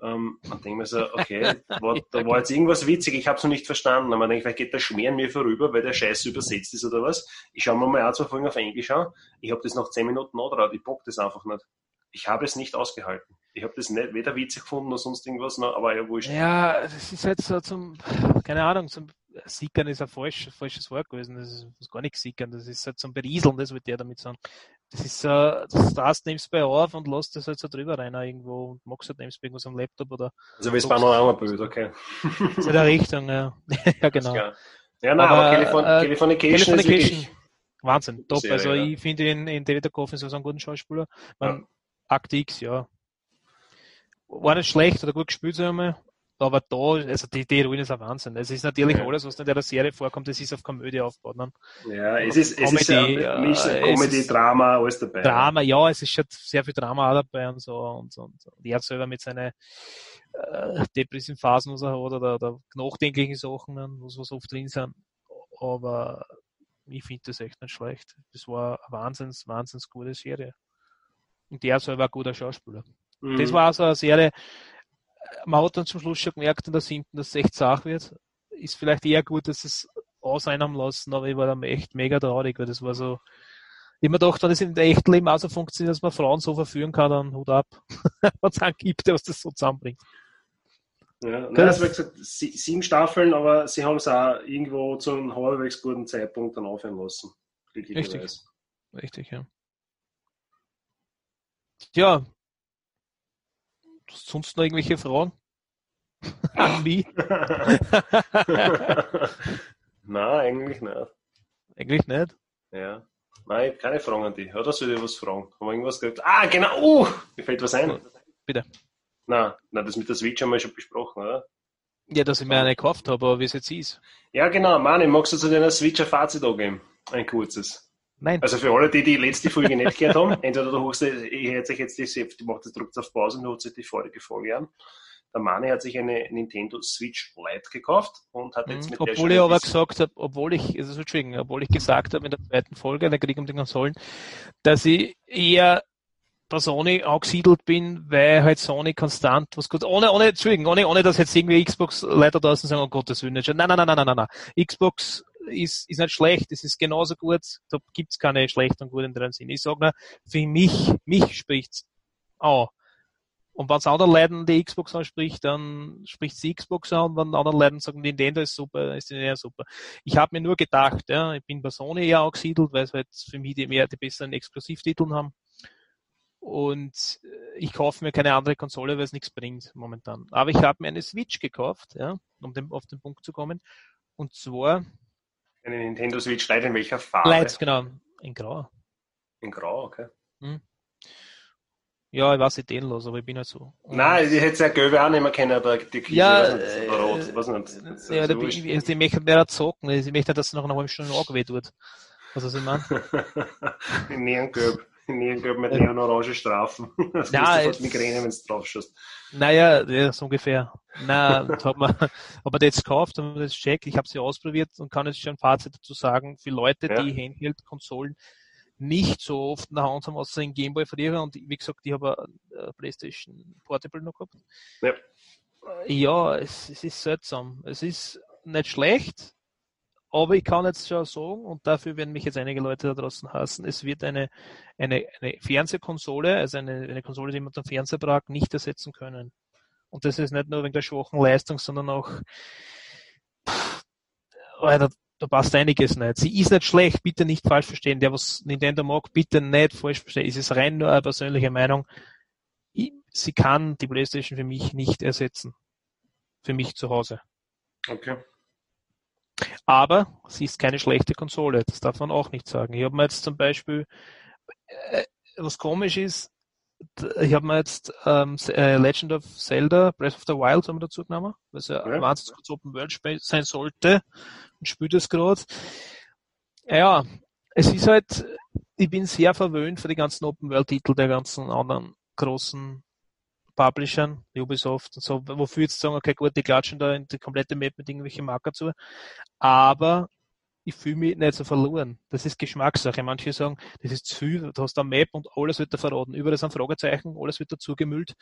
Speaker 2: Ähm, und denke mir so, okay, war, da war jetzt irgendwas witzig, ich habe es noch nicht verstanden. Aber man denkt, vielleicht geht der Schmäh an mir vorüber, weil der Scheiß übersetzt ist oder was. Ich schaue mir mal an, zwei Folgen auf Englisch an. Ich habe das nach zehn Minuten drauf, ich bock das einfach nicht. Ich habe es nicht ausgehalten. Ich habe das nicht weder witzig gefunden noch sonst irgendwas, noch, aber ja, wurscht.
Speaker 3: Ja, das ist halt so zum, keine Ahnung, zum Sickern ist ein falsch, falsches Wort gewesen. Das ist, gar nicht Sickern, das ist halt zum Berieseln, das wird der damit sagen. Das ist so, das das nimmst bei auf und lässt das halt so drüber rein irgendwo und machst halt nimmst irgendwas am Laptop oder
Speaker 2: Also wie es Panorama-Bild, okay.
Speaker 3: so in der Richtung, ja. ja, genau.
Speaker 2: Ja, nein,
Speaker 3: Aber,
Speaker 2: aber, Californ
Speaker 3: äh,
Speaker 2: ist
Speaker 3: Californication,
Speaker 2: wirklich,
Speaker 3: Wahnsinn, top.
Speaker 2: Serie,
Speaker 3: also
Speaker 2: ja.
Speaker 3: ich finde ihn in David Duchovny so einen guten Schauspieler. Man,
Speaker 2: Ja.
Speaker 3: Akt X, ja. War nicht schlecht oder gut gespielt, sagen wir. Aber da, also die, die Ruine ist ein Wahnsinn. Es ist natürlich
Speaker 2: Ja.
Speaker 3: alles, was in der Serie vorkommt, das ist auf Komödie aufgebaut. Ne?
Speaker 2: ja, es ist, es ist
Speaker 3: Comedy,
Speaker 2: ja,
Speaker 3: äh,
Speaker 2: Comedy,
Speaker 3: ist-
Speaker 2: Drama, alles dabei.
Speaker 3: Drama, ja, es ist schon sehr viel Drama auch dabei und so. Und, und, und er selber mit seinen äh, depressiven Phasen, was er hat, oder, oder nachdenklichen Sachen, ne, was, was oft drin sind. Aber ich finde das echt nicht schlecht. Das war eine wahnsinns, wahnsinns gute Serie. Und der selber ein guter Schauspieler.
Speaker 2: Mhm.
Speaker 3: Das war so eine Serie, man hat dann zum Schluss schon gemerkt in der siebten, dass es echt Sache wird. Ist vielleicht eher gut, dass es auseinnahmen lassen, aber ich war dann echt mega traurig, weil das war so, ich mir gedacht, wenn das in der echten Leben auch so funktioniert, dass man Frauen so verführen kann, dann Hut ab. Wenn es einen gibt, der was das so zusammenbringt.
Speaker 2: Ja, nein,
Speaker 3: Das-
Speaker 2: das war gesagt, sie- sieben Staffeln, aber sie haben es auch irgendwo zu einem halbwegs guten Zeitpunkt dann aufhören lassen.
Speaker 3: Richtig. Richtig, ja. Tja. Sonst noch irgendwelche Fragen? An mich?
Speaker 2: Nein, eigentlich nicht.
Speaker 3: Eigentlich nicht.
Speaker 2: Ja. Nein, ich hab keine Fragen an dich. Oder soll ich was fragen? Haben wir irgendwas gesagt? Ah, genau! Uh, mir fällt was ein.
Speaker 3: Bitte.
Speaker 2: Nein, nein, das mit der Switch haben wir schon besprochen, oder?
Speaker 3: Ja, dass ich mir eine gekauft habe, aber wie es jetzt ist.
Speaker 2: Ja, genau. Mani, magst du zu deiner Switch ein Fazit angeben? Ein kurzes.
Speaker 3: Nein.
Speaker 2: Also für alle, die die letzte Folge nicht gehört haben, entweder du hörst, ich hätte euch jetzt die, macht das drückt auf Pause und hört sich die vorige Folge an. Der Mani hat sich eine Nintendo Switch Lite gekauft und hat jetzt mit
Speaker 3: mhm. Obwohl ich aber gesagt habe, obwohl ich, also Entschuldigung, obwohl ich gesagt habe in der zweiten Folge, der Krieg um die Konsolen, dass ich eher bei Sony angesiedelt bin, weil halt Sony konstant was gut, ohne, ohne, Entschuldigung, ohne, ohne, dass jetzt irgendwie Xbox Leute draußen sagen, oh Gottes Willen, nein, nein, nein, nein, nein, nein, Xbox ist, ist nicht schlecht, es ist genauso gut, da gibt's keine schlechten und guten drin sind. Ich sage nur, für mich, mich spricht's an. Und wenn es anderen Leuten die Xbox anspricht, dann spricht die Xbox an. Und wenn anderen Leuten sagen, Nintendo ist super, ist Nintendo super. Ich habe mir nur gedacht, ja, ich bin bei Sony eher angesiedelt, weil es halt für mich die mehr die besseren Exklusivtiteln haben. Und äh, ich kaufe mir keine andere Konsole, weil es nichts bringt momentan. Aber ich habe mir eine Switch gekauft, ja, um den, auf den Punkt zu kommen. Und zwar
Speaker 2: eine Nintendo Switch Lite in welcher Farbe?
Speaker 3: Lite, genau. In Grau.
Speaker 2: In Grau, okay. Hm.
Speaker 3: Ja, ich weiß ideenlos, aber ich bin halt so.
Speaker 2: Nein, ich hätte es ja gelbe auch nicht mehr kennen, aber die
Speaker 3: Kiste, ja, äh, rot, was nicht. Das ja, da bin ich, also ich möchte mehr zocken, ich möchte, dass es noch eine halbe Stunde angeweht wird. Was was ich meine?
Speaker 2: Neongelb. Neongelb mit neon-orange Strafen. Das
Speaker 3: Nein,
Speaker 2: ist Migräne, wenn du drauf schaust.
Speaker 3: Naja, ja, so ungefähr. Nein, hat man, aber jetzt gekauft und das check, ich habe sie ausprobiert und kann jetzt schon ein Fazit dazu sagen, für Leute, ja. die Handheld-Konsolen nicht so oft der Hand haben, außer in Gameboy früher. Und wie gesagt, ich habe eine PlayStation Portable noch gehabt. Ja, ja es, es ist seltsam. Es ist nicht schlecht, aber ich kann jetzt schon sagen, und dafür werden mich jetzt einige Leute da draußen hassen, es wird eine, eine, eine Fernsehkonsole, also eine, eine Konsole, die man den Fernseher braucht, nicht ersetzen können. Und das ist nicht nur wegen der schwachen Leistung, sondern auch, pff, Alter, da passt einiges nicht. Sie ist nicht schlecht, bitte nicht falsch verstehen. Der, was Nintendo mag, bitte nicht falsch verstehen. Es ist rein nur eine persönliche Meinung. Sie kann die Playstation für mich nicht ersetzen. Für mich zu Hause.
Speaker 2: Okay.
Speaker 3: Aber sie ist keine schlechte Konsole. Das darf man auch nicht sagen. Ich habe mir jetzt zum Beispiel, äh, was komisch ist, ich habe mir jetzt ähm, äh, Legend of Zelda, Breath of the Wild haben wir dazu genommen, was ja, ja. wahnsinnig kurz Open World sein sollte und spielt es gerade. Ja, es ist halt, ich bin sehr verwöhnt für die ganzen Open World Titel der ganzen anderen großen Publishern, Ubisoft und so, wofür jetzt sagen, okay, gut, die klatschen da in die komplette Map mit irgendwelchen Marker zu. Aber ich fühle mich nicht so verloren. Das ist Geschmackssache. Manche sagen, das ist zu viel, du hast eine Map und alles wird da verraten. Überall sind Fragezeichen, alles wird dazu gemüllt.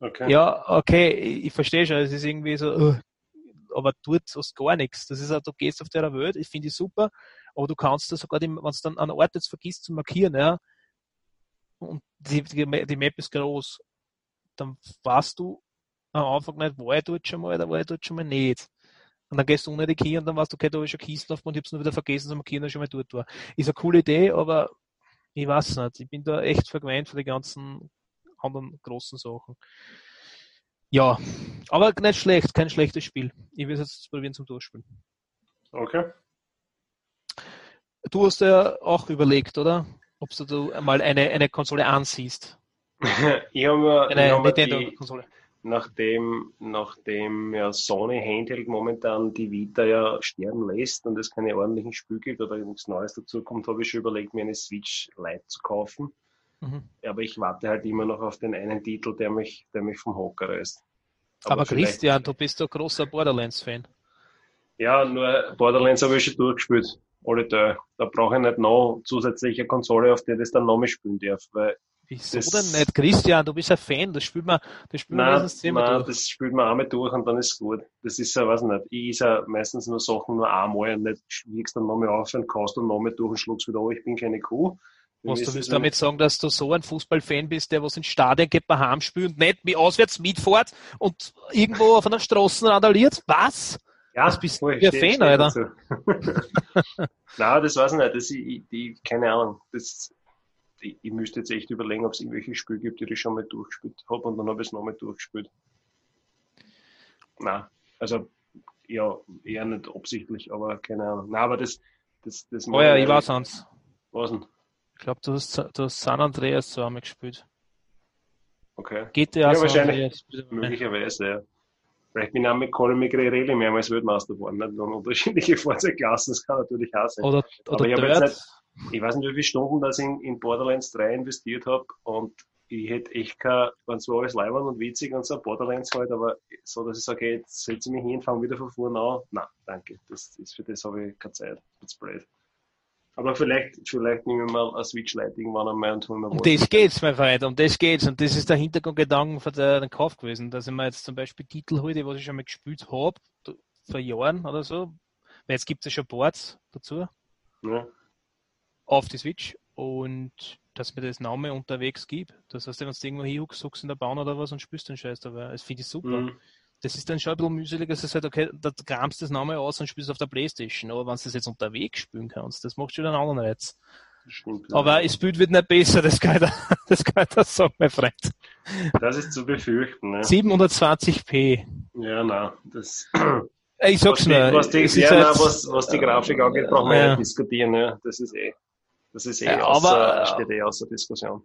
Speaker 3: Okay. Ja, okay, ich, verstehe schon, es ist irgendwie so, uh, aber tut sonst gar nichts. Das ist halt, du gehst auf der Welt, ich finde die super, aber du kannst da sogar, wenn du dann an Ort jetzt vergisst zu markieren, ja, und die, die, die Map ist groß, dann weißt du am Anfang nicht, war ich dort schon mal oder war ich dort schon mal nicht. Und dann gehst du unter die Key und dann weißt du, okay, da ist schon Kisten auf und ich hab's nur wieder vergessen dass schon mal dort war. Ist eine coole Idee, aber ich weiß nicht. Ich bin da echt vergemeint für die ganzen anderen großen Sachen. Ja, aber nicht schlecht, kein schlechtes Spiel. Ich will es jetzt probieren zum Durchspielen.
Speaker 2: Okay.
Speaker 3: Du hast ja auch überlegt, oder? Ob du mal eine, eine Konsole ansiehst.
Speaker 2: Ich habe mir, eine ich hab Nintendo-Konsole nachdem, nachdem ja Sony Handheld momentan die Vita ja sterben lässt und es keine ordentlichen Spiele gibt oder nichts Neues dazu kommt, habe ich schon überlegt, mir eine Switch Lite zu kaufen. Mhm. Aber ich warte halt immer noch auf den einen Titel, der mich, der mich vom Hocker reißt.
Speaker 3: Aber, Aber Christian, du bist doch großer Borderlands-Fan.
Speaker 2: Ja, nur Borderlands habe ich schon durchgespielt. Alle da. Da brauche ich nicht noch zusätzliche Konsole, auf der das dann noch mehr spielen darf, weil
Speaker 3: Wieso denn nicht? Christian, du bist ein Fan, das spielt man, das spielt
Speaker 2: man meistens zehnmal durch. das spielt man einmal durch und dann ist es gut. Das ist ja, weiß nicht, ich ist ja meistens nur Sachen nur einmal und nicht schwiegst dann nochmal auf und kaust dann nochmal durch und schluckst wieder, oh, ich bin keine Kuh.
Speaker 3: Was, du willst damit sagen, dass du so ein Fußballfan bist, der was ins Stadion geht, bei Heim spielt und nicht wie auswärts mitfährt und irgendwo auf einer Straße randaliert? Was?
Speaker 2: Ja, das bist du ein Fan, Alter. Nein, das weiß ich nicht. Das, ich, ich, keine Ahnung. Das, ich, ich müsste jetzt echt überlegen, ob es irgendwelche Spiele gibt, die ich schon mal durchgespielt habe und dann habe ich es nochmal durchgespielt. Na, also ja, eher nicht absichtlich, aber keine Ahnung. Na, aber das, das, das
Speaker 3: Oh ja, ich weiß eins.
Speaker 2: Was denn?
Speaker 3: Ich glaube, du hast, du hast San Andreas einmal gespielt.
Speaker 2: Okay.
Speaker 3: GTA
Speaker 2: ja, wahrscheinlich. Möglicherweise, ja. Vielleicht bin ich auch mit Colin McRae mehrmals Weltmeister geworden. Nicht? Und unterschiedliche Fahrzeugklassen, das kann natürlich auch sein.
Speaker 3: Oder, oder
Speaker 2: ich, nicht, ich weiß nicht, wie viele Stunden das in, in Borderlands 3 investiert habe und ich hätte echt kein, wenn es alles leibend und witzig und so Borderlands halt, aber so, dass ich sage, jetzt setze ich mich hin, fange wieder von vorne an. Nein, danke. Das ist, für das habe ich keine Zeit. Ist blöd. Aber vielleicht, vielleicht nehme ich mal eine Switch Lite irgendwann einmal und hole mir
Speaker 3: Um das geht's, mein Freund, um das geht's. Und das ist der Hintergrundgedanke von der, den Kauf gewesen, dass ich mir jetzt zum Beispiel Titel hole, was ich schon mal gespielt habe, vor Jahren oder so. Weil jetzt gibt es ja schon Boards dazu.
Speaker 2: Ja.
Speaker 3: Auf die Switch. Und dass mir das Name unterwegs gibt. Das heißt, wenn du irgendwo hinhuckst, suchst in der Bahn oder was und spürst den Scheiß dabei. Das finde ich super.
Speaker 2: Mhm.
Speaker 3: Das ist dann schon ein bisschen mühselig, dass es halt, okay, da kramst du das Name aus und spielst auf der Playstation. Aber wenn du das jetzt unterwegs spielen kannst, das macht schon einen anderen Reiz.
Speaker 2: Stimmt, ja.
Speaker 3: Aber das Bild wird nicht besser, das kann ich, da- das kann ich da sagen, mein Freund.
Speaker 2: Das ist zu befürchten, ne?
Speaker 3: 720p.
Speaker 2: Ja, nein, das,
Speaker 3: Äh, Ich sag's
Speaker 2: was die, was die, ja, nein, was, was die Grafik angeht, brauchen wir
Speaker 3: Ja.
Speaker 2: nicht diskutieren, ja. Das ist eh, das ist eh
Speaker 3: Ja,
Speaker 2: außer,
Speaker 3: aber-
Speaker 2: steht eh außer Diskussion.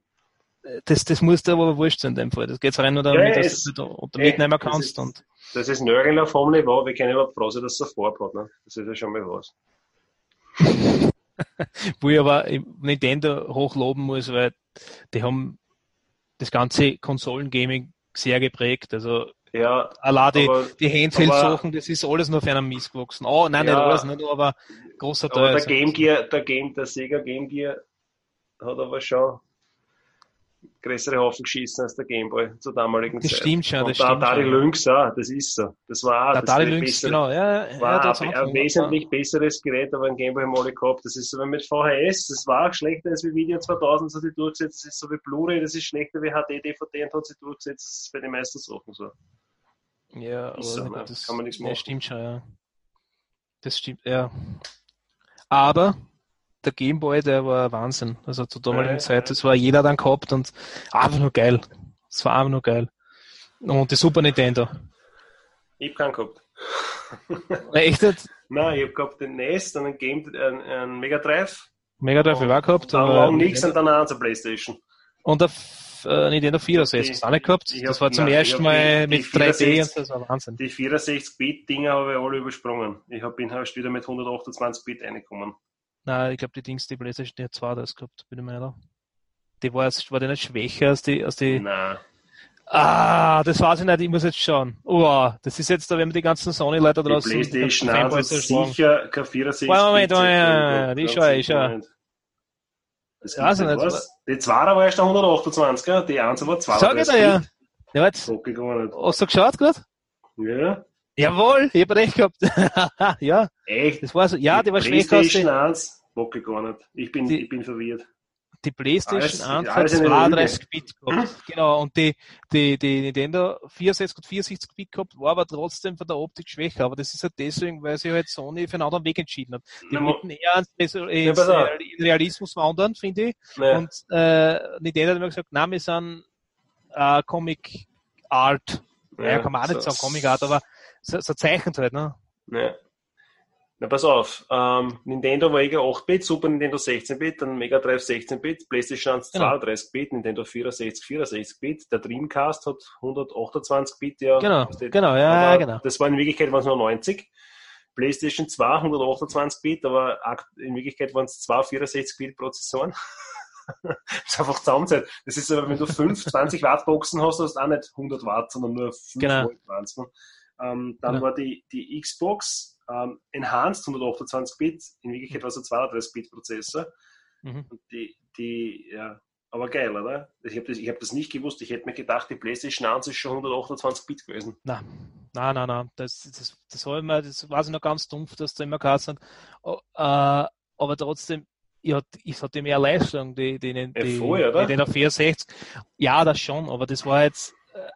Speaker 3: Das, das muss dir aber wurscht sein in dem Fall. Das geht's rein nur
Speaker 2: Ja,
Speaker 3: damit, dass
Speaker 2: es-
Speaker 3: du das
Speaker 2: eh,
Speaker 3: mitnehmen
Speaker 2: das
Speaker 3: kannst.
Speaker 2: ist-
Speaker 3: Und
Speaker 2: Das ist Nörgel auf hohem Niveau, wir können überhaupt froh sein, dass es so vorhat, ne? Das ist ja schon mal was.
Speaker 3: wo ich aber Nintendo hochloben muss, weil die haben das ganze Konsolengaming sehr geprägt. Also
Speaker 2: Ja,
Speaker 3: allein die,
Speaker 2: aber,
Speaker 3: die Handheld-Sachen, das ist alles nur auf einem Mist gewachsen. Oh, nein,
Speaker 2: Ja.
Speaker 3: nicht alles, nicht nur, aber großer Teil.
Speaker 2: aber der. Game Gear, der Game, der Sega Game Gear hat aber schon größere Haufen geschissen als der Game Boy zur damaligen
Speaker 3: Das
Speaker 2: Zeit.
Speaker 3: stimmt schon,
Speaker 2: Und
Speaker 3: das
Speaker 2: der
Speaker 3: stimmt
Speaker 2: Atari
Speaker 3: schon.
Speaker 2: Lynx auch, das ist so. Das war
Speaker 3: Der
Speaker 2: das
Speaker 3: Atari Lynx,
Speaker 2: bessere-
Speaker 3: genau, ja, ja,
Speaker 2: war
Speaker 3: hat's
Speaker 2: ein, wesentlich besseres Gerät, aber ein Gameboy haben alle gehabt. Das ist so wie mit VHS, das war auch schlechter als wie Video 2000, das hat sich durchgesetzt. Das ist so wie Blu-ray, das ist schlechter wie HD, DVD und hat sich durchgesetzt. Das ist bei den meisten Sachen so.
Speaker 3: Ja, aber
Speaker 2: so, ne?
Speaker 3: das,
Speaker 2: Kann man nichts
Speaker 3: ja,
Speaker 2: machen.
Speaker 3: stimmt schon, ja. Das stimmt, ja. Aber der Gameboy, der war Wahnsinn. Also zur damaligen
Speaker 2: Ja,
Speaker 3: Zeit, das war jeder dann gehabt und einfach nur geil. Das war einfach nur geil. Und die Super Nintendo.
Speaker 2: Ich hab keinen gehabt.
Speaker 3: Echt?
Speaker 2: Nein, ich hab gehabt den NES, dann ein Game, ein, ein Mega Drive,
Speaker 3: Mega Drive hab ich auch gehabt.
Speaker 2: dann lang nichts und dann auch zur Playstation.
Speaker 3: Und der äh, Nintendo 64 hast du auch nicht gehabt.
Speaker 2: Ich
Speaker 3: Das
Speaker 2: hab-
Speaker 3: war zum
Speaker 2: nein,
Speaker 3: ersten
Speaker 2: hab
Speaker 3: Mal
Speaker 2: die- die
Speaker 3: mit 3D
Speaker 2: 64
Speaker 3: und das war Wahnsinn.
Speaker 2: Die 64-Bit-Dinger habe ich alle übersprungen. Ich hab, bin erst wieder mit 128-Bit reingekommen.
Speaker 3: Nein, ich glaube, die Dings, die Playstation, die hat 32 gehabt, bin ich mir sicher. Die war, jetzt- war die nicht schwächer als die, als die,
Speaker 2: Nein.
Speaker 3: Ah, das weiß ich nicht, ich muss jetzt schauen. Oh, das ist jetzt da, wenn wir die ganzen Sony-Leute draußen
Speaker 2: Playstation
Speaker 3: die
Speaker 2: 1
Speaker 3: Fanboys
Speaker 2: hat
Speaker 3: erschlagen.
Speaker 2: sicher kein 64
Speaker 3: Moment, Moment, Moment, ich,
Speaker 2: sicher
Speaker 3: schau.
Speaker 2: nicht. Das
Speaker 3: also
Speaker 2: gibt's
Speaker 3: nicht,
Speaker 2: was? Die 2 war erst der 128er, die 1 war
Speaker 3: Sag ich
Speaker 2: 32
Speaker 3: dir ja. Hast du geschaut gerade?
Speaker 2: Ja,
Speaker 3: Jawohl, ich hab recht gehabt. ja,
Speaker 2: echt.
Speaker 3: das war so, ja, die war schwächer als die,
Speaker 2: PlayStation 1, Bock gar nicht. Ich bin,
Speaker 3: Die-
Speaker 2: ich bin verwirrt.
Speaker 3: die Playstation
Speaker 2: Alles-
Speaker 3: 1 hat
Speaker 2: alles in der
Speaker 3: 32 Bit gehabt. Genau, und die, die, die Nintendo 64 und 64 Bit gehabt, war aber trotzdem von der Optik schwächer. Aber das ist halt deswegen, weil sich halt Sony für einen anderen Weg entschieden hat. Die
Speaker 2: Na,
Speaker 3: wollten eher ins, ins
Speaker 2: auf.
Speaker 3: Realismus wandern, finde ich.
Speaker 2: Naja,
Speaker 3: Und äh, Nintendo hat immer gesagt, nein, wir sind äh, Comic Art. Ja, kann man auch nicht
Speaker 2: so-
Speaker 3: sagen Comic Art, aber so, so zeichnet halt, ne?
Speaker 2: Ja. Na, pass auf. Ähm, Nintendo war eher 8-Bit, Super Nintendo 16-Bit, dann Mega Drive 16-Bit, PlayStation 1
Speaker 3: Genau.
Speaker 2: 32-Bit, Nintendo 64 64-Bit, der Dreamcast hat 128-Bit, ja.
Speaker 3: Genau, genau, ja,
Speaker 2: aber
Speaker 3: genau.
Speaker 2: Das war in Wirklichkeit waren es nur 90. PlayStation 2 128-Bit, aber in Wirklichkeit waren es zwei 64-Bit-Prozessoren. das ist einfach Zusammenzeit. Das ist aber, wenn du 5 20 Watt Boxen hast, hast du auch nicht 100 Watt, sondern nur 5
Speaker 3: Genau.
Speaker 2: Volt? Ähm, Dann
Speaker 3: Genau.
Speaker 2: war die, die Xbox ähm, Enhanced 128 Bit, in Wirklichkeit war es ein 32 Bit Prozessor.
Speaker 3: Mhm.
Speaker 2: Die, die, ja, aber geil, oder? Ich habe das, ich hab das nicht gewusst. Ich hätte mir gedacht, die PlayStation 1 ist schon 128 Bit gewesen.
Speaker 3: Nein, nein, nein, nein. Das, das, das, war immer, das war ich noch ganz dumpf, dass da immer geheißen. Oh, äh, aber trotzdem, ich hat, ich hatte mehr Leistung, die, die, die,
Speaker 2: Ja,
Speaker 3: die,
Speaker 2: voll, oder?
Speaker 3: die, die 64. Ja, das schon, aber das war jetzt, äh,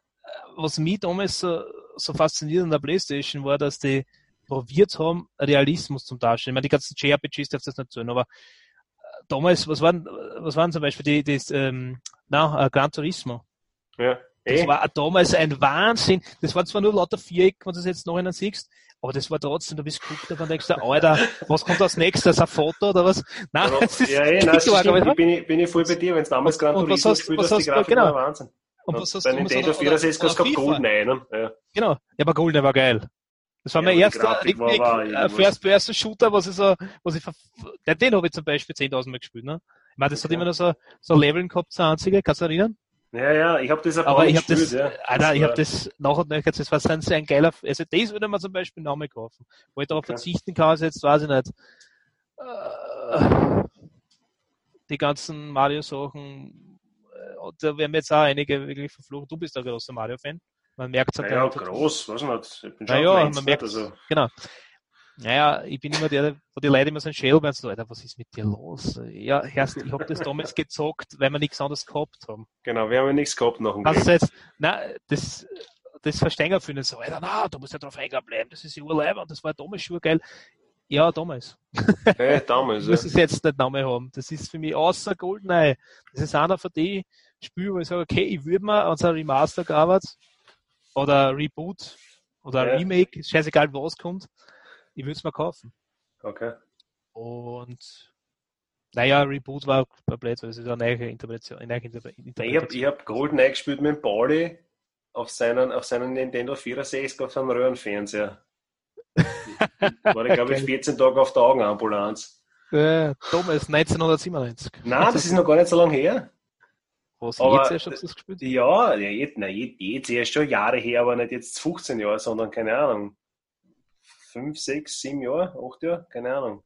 Speaker 3: was mich damals so, so fasziniert an der Playstation war, dass die probiert haben, Realismus zum Darstellen. Ich meine, die ganzen JRPGs darfst du das nicht tun, aber äh, damals, was waren, was waren zum Beispiel die, die ähm, na, äh, Gran Turismo?
Speaker 2: Ja.
Speaker 3: Das
Speaker 2: Eh,
Speaker 3: war damals ein Wahnsinn. Das war zwar nur lauter Viereck, wenn du das jetzt noch einen siehst, aber das war trotzdem, du bist geguckt und denkst du, Alter, was kommt als nächstes? Ein Foto oder was? Nein,
Speaker 2: aber,
Speaker 3: das ist
Speaker 2: ja, eh, nein, das stimmt. Ich bin, ich- bin ich voll bei dir, wenn es damals Gran Turismo gespielt
Speaker 3: was
Speaker 2: hast, die
Speaker 3: du-
Speaker 2: Grafik
Speaker 3: genau.
Speaker 2: war Wahnsinn.
Speaker 3: Und
Speaker 2: Und
Speaker 3: was hast du
Speaker 2: Nintendo
Speaker 3: oder-
Speaker 2: 64 hast du
Speaker 3: oder FIFA?
Speaker 2: Golden einen. Ja.
Speaker 3: Genau. Ja, aber Golden war geil. Das war
Speaker 2: Ja,
Speaker 3: mein erster
Speaker 2: war
Speaker 3: äh. First-Person-Shooter, was ich so, was ich, den, habe ich zum Beispiel 10.000 Mal gespielt, ne? Ich meine, das hat immer noch so, so Leveln gehabt, so einzige, kannst du dich erinnern?
Speaker 2: Ja, ja, ich habe das
Speaker 3: Aber
Speaker 2: Mal
Speaker 3: ich habe das,
Speaker 2: ja.
Speaker 3: Alter, ich habe das nach und nach, das war ein, ein geiler, also das würde man zum Beispiel nochmal kaufen. Wo ich darauf
Speaker 2: Okay.
Speaker 3: verzichten kann, ist jetzt, weiß ich nicht, äh, die ganzen Mario-Sachen, und da werden jetzt auch einige wirklich verflucht. Du bist ein großer Mario-Fan. Man merkt es
Speaker 2: Ja, ja, groß, weiß nicht. Ich bin schon
Speaker 3: Naja, man merkt
Speaker 2: also,
Speaker 3: Genau. Naja, ich bin immer der, wo die Leute immer so ein Schädel werden, so, Alter, was ist mit dir los? Ja, erst, ich habe das damals gezockt, weil wir nichts anderes gehabt haben.
Speaker 2: Genau, wir haben ja nichts gehabt nach dem
Speaker 3: Was
Speaker 2: Krieg.
Speaker 3: jetzt, na, das, das verstehen viele so, Alter, na, du musst ja drauf hängen bleiben, das ist ja urleib und das war damals schon geil. Ja, damals.
Speaker 2: Ja, damals,
Speaker 3: Ich
Speaker 2: ja.
Speaker 3: muss es jetzt nicht nochmal haben. Das ist für mich außer Goldeneye. Das ist einer von den Spielen, wo ich sage, okay, ich würde mir an so ein Remaster gearbeitet oder Reboot oder
Speaker 2: Ja.
Speaker 3: Remake, ist scheißegal, was kommt, ich würde es mir kaufen.
Speaker 2: Okay.
Speaker 3: Und naja, Reboot war blöd, weil es ist eine neue Interpretation. Eine neue Interpre-
Speaker 2: Ich habe ich
Speaker 3: Interpretation.
Speaker 2: hab GoldenEye gespielt mit dem Pauli auf seinen, auf seinen Nintendo 64 auf seinem Röhrenfernseher. War ich, glaube ich,
Speaker 3: Geil.
Speaker 2: 14 Tage auf der Augenambulanz.
Speaker 3: Äh, damals 1997.
Speaker 2: Nein, das ist noch gar nicht so lange her.
Speaker 3: Was
Speaker 2: Aber-
Speaker 3: jetzt erst hast du das gespielt?
Speaker 2: Ja, jetzt, nein, jetzt, jetzt erst schon Jahre her, aber nicht jetzt 15 Jahre, sondern keine Ahnung. 5, 6, 7 Jahre, 8 Jahre, keine Ahnung.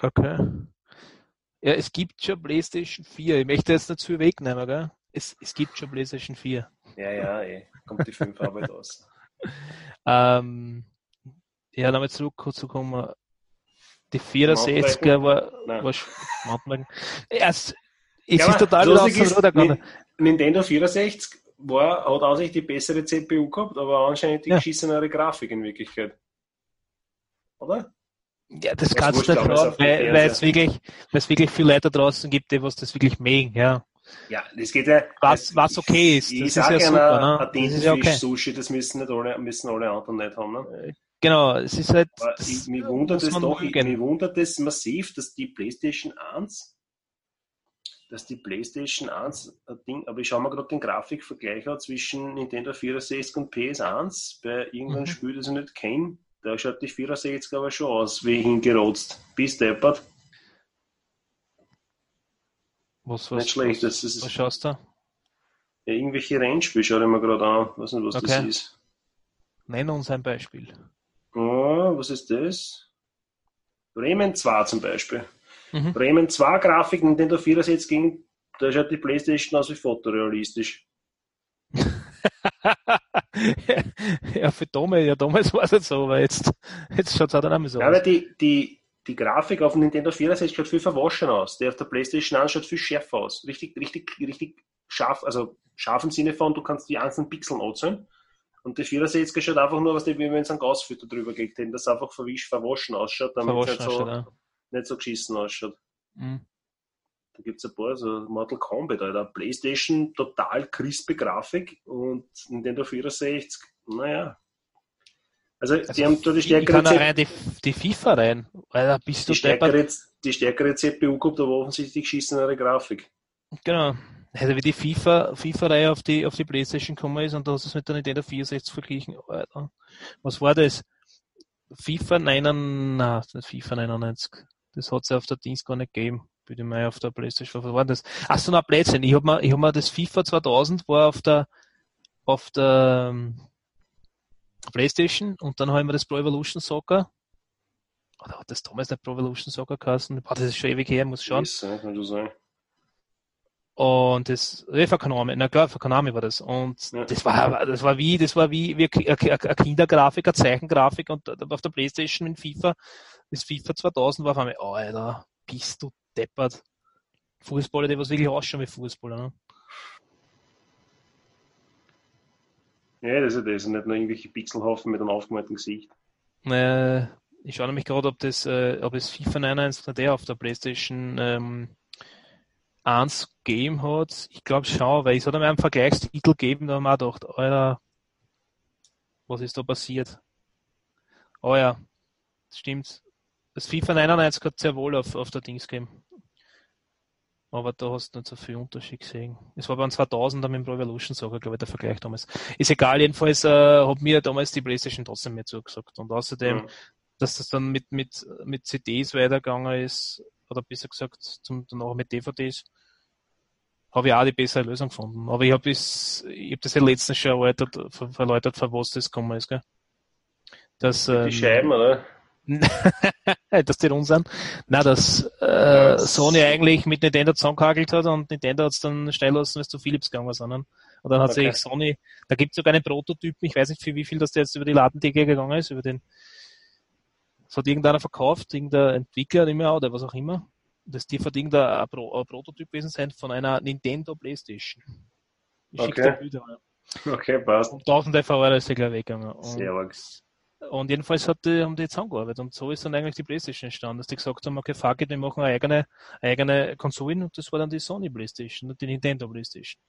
Speaker 3: Okay. Ja, es gibt schon PlayStation 4. Ich möchte jetzt nicht zu viel wegnehmen, gell? Es, es gibt schon PlayStation 4.
Speaker 2: Ja, ja, eh. Kommt die 5 Arbeit aus.
Speaker 3: Ähm, ja, nochmal zurückzukommen. Die 64er war,
Speaker 2: Nein.
Speaker 3: war Mountainbiken. Ja, es, es
Speaker 2: Ja,
Speaker 3: ist total
Speaker 2: lustig ist, Nintendo 64 war, hat an sich die bessere CPU gehabt, aber anscheinend die
Speaker 3: Ja.
Speaker 2: geschissenere Grafik in Wirklichkeit. Oder?
Speaker 3: Ja, das
Speaker 2: Das
Speaker 3: kannst du nicht
Speaker 2: dem
Speaker 3: weil, weil es wirklich, wirklich viele Leute da draußen gibt, die was das wirklich mögen, ja.
Speaker 2: Ja, das geht ja.
Speaker 3: Was- was okay ist, das
Speaker 2: ich
Speaker 3: ist
Speaker 2: sage
Speaker 3: ja super,
Speaker 2: einer,
Speaker 3: ne?
Speaker 2: ein
Speaker 3: Das ist ja okay.
Speaker 2: Tintenfisch-Sushi, das müssen nicht alle, müssen alle anderen nicht haben, ne?
Speaker 3: Genau, es ist halt,
Speaker 2: Aber
Speaker 3: das
Speaker 2: ich, mich wundert es doch, ich, mich wundert es massiv, dass die PlayStation 1, dass die PlayStation 1 ein Ding, aber ich schaue mir gerade den Grafikvergleich an zwischen Nintendo 64 und PS1 bei irgendeinem
Speaker 3: Mhm.
Speaker 2: Spiel, das ich nicht kenne. Da schaut die 64 aber schon aus, wie hingerotzt. Bis deppert.
Speaker 3: was, was,
Speaker 2: Nicht schlecht.
Speaker 3: was,
Speaker 2: Das ist
Speaker 3: was schaust du?
Speaker 2: ja, irgendwelche Rennspiele, schaue ich mir gerade an. Weiß nicht, was das
Speaker 3: Okay.
Speaker 2: ist.
Speaker 3: Nenn uns ein Beispiel.
Speaker 2: Oh, was ist das? Bremen 2 zum Beispiel.
Speaker 3: Mhm.
Speaker 2: Bremen 2 Grafik, Nintendo 64 ging, da schaut die Playstation aus wie fotorealistisch.
Speaker 3: ja, für damals, ja, damals war es nicht so, aber jetzt, jetzt schaut es auch dann einmal so
Speaker 2: Ja, aber
Speaker 3: aus.
Speaker 2: die, die, die Grafik auf dem Nintendo 64 schaut viel verwaschen aus. Der auf der Playstation 1 schaut viel schärfer aus. Richtig, richtig, richtig scharf, also scharf im Sinne von, du kannst die einzelnen Pixeln anzählen. Und die 64 schaut einfach nur, was die, wie wenn es einen Gasfilter drüber gelegt hätten, das einfach verwischt, verwaschen ausschaut, damit es nicht so, nicht so geschissen ausschaut.
Speaker 3: Mhm.
Speaker 2: Da gibt es ein paar, so Mortal Kombat, Alter. Playstation, total crispe Grafik und Nintendo 64, naja. Also,
Speaker 3: Also,
Speaker 2: die haben da die stärkere, Z
Speaker 3: rein die, die FIFA rein. Alter, bist du
Speaker 2: die, stärkere, die stärkere CPU gehabt, aber offensichtlich geschissenere Grafik.
Speaker 3: Genau. Also wie die FIFA, FIFA-Reihe auf die, auf die Playstation gekommen ist und du hast es mit der Nintendo 64 verglichen. Alter. Was war das? FIFA 99, nein, FIFA 99. Das hat es ja auf der Dienst gar nicht gegeben. Bitte mal auf der Playstation. Was war das? Ach na Blödsinn. Ich hab mir, hab mir das FIFA 2000 war auf der, auf der ähm, Playstation und dann habe ich mir das Pro Evolution Soccer oder hat das damals nicht Pro Evolution Soccer geheißen? Boah, das ist schon ewig her, muss schauen.
Speaker 2: Ist, kann schon sein.
Speaker 3: Und das, für Konami, na klar, für Konami war das. Und
Speaker 2: Ja.
Speaker 3: das war, das war wie, das war wie, wie eine Kindergrafik, eine Zeichengrafik und auf der Playstation mit FIFA, das FIFA 2000 war auf einmal, oh, Alter, bist du deppert. Fußballer, die was wirklich ausschauen wie Fußballer, ne?
Speaker 2: Ja, das ist das. Nicht nur irgendwelche Pixelhaufen mit einem aufgemalten Gesicht.
Speaker 3: Äh, ich schaue nämlich gerade, ob das, äh, ob es FIFA 99 der auf der Playstation ähm, 1 Game hat. Ich glaube schon, weil es hat einmal einen Vergleichstitel gegeben, da haben wir auch gedacht, Alter, was ist da passiert? Oh ja, stimmt. Das FIFA 99 hat sehr wohl auf, auf der Dings gegeben. Aber da hast du nicht so viel Unterschied gesehen. Es war beim 2000er mit dem Pro Evolution Soccer, glaube ich, der Vergleich damals. Ist egal, jedenfalls äh, hat mir damals die Playstation trotzdem mehr zugesagt. Und außerdem,
Speaker 2: Ja.
Speaker 3: dass das dann mit, mit, mit CDs weitergegangen ist, oder besser gesagt, zum, danach mit DVDs, habe ich auch die bessere Lösung gefunden. Aber ich habe ich hab das ja letztens schon erläutert, verläutert, für was das gekommen ist, gell?
Speaker 2: Das, ähm, die Scheiben, oder?
Speaker 3: dass die rund sind. Nein, dass äh, Sony eigentlich mit Nintendo zusammengehagelt hat und Nintendo hat es dann steil lassen, als zu Philips gegangen war, sondern und dann hat okay. sich Sony, da gibt es sogar einen Prototypen, ich weiß nicht für wie viel das der jetzt über die Ladendecke gegangen ist, über den das hat irgendeiner verkauft, irgendein Entwickler, nicht mehr, oder was auch immer. Das die verdient ein, Pro, ein Prototyp gewesen sein von einer Nintendo Playstation.
Speaker 2: Ich okay. Bilder. Okay, passt.
Speaker 3: Um tausende Euro ist der gleich weggegangen.
Speaker 2: Sehr arg.
Speaker 3: Und jedenfalls hat die, haben die zusammengearbeitet und so ist dann eigentlich die Playstation entstanden, dass die gesagt haben, okay, fuck it, wir machen eine eigene, eigene Konsolen und das war dann die Sony Playstation und die Nintendo Playstation.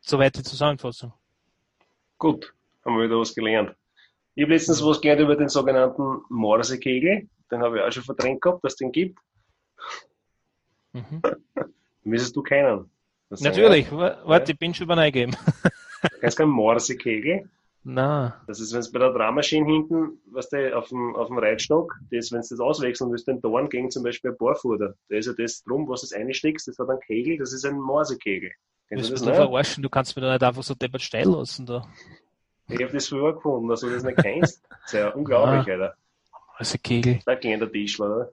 Speaker 3: Soweit die Zusammenfassung.
Speaker 2: Gut, haben wir wieder was gelernt. Ich habe letztens was gelernt über den sogenannten Morsekegel. Den habe ich auch schon verdrängt gehabt, dass es den gibt. Mhm. Müsstest du kennen.
Speaker 3: Natürlich, warte, ja. ich bin schon beim Eingeben.
Speaker 2: Kennst du keinen Morsekegel?
Speaker 3: Nein.
Speaker 2: Das ist, wenn es bei der Drahmaschine hinten, was du, auf dem, auf dem Reitstock, das, wenn du das auswechseln willst, den Dorn gegen zum Beispiel ein Bohrfuder. Da ist ja das drum, was du einsteckst, das hat einen Kegel, das ist ein Morsekegel.
Speaker 3: Kennst du das, das verarschen? Du kannst mir da nicht einfach so deppert steil lassen, da.
Speaker 2: Ich habe das früher gefunden, dass du das nicht kennst. Das ist ja unglaublich, ah. Alter.
Speaker 3: Morsekegel.
Speaker 2: Da kennt der Tischler, oder?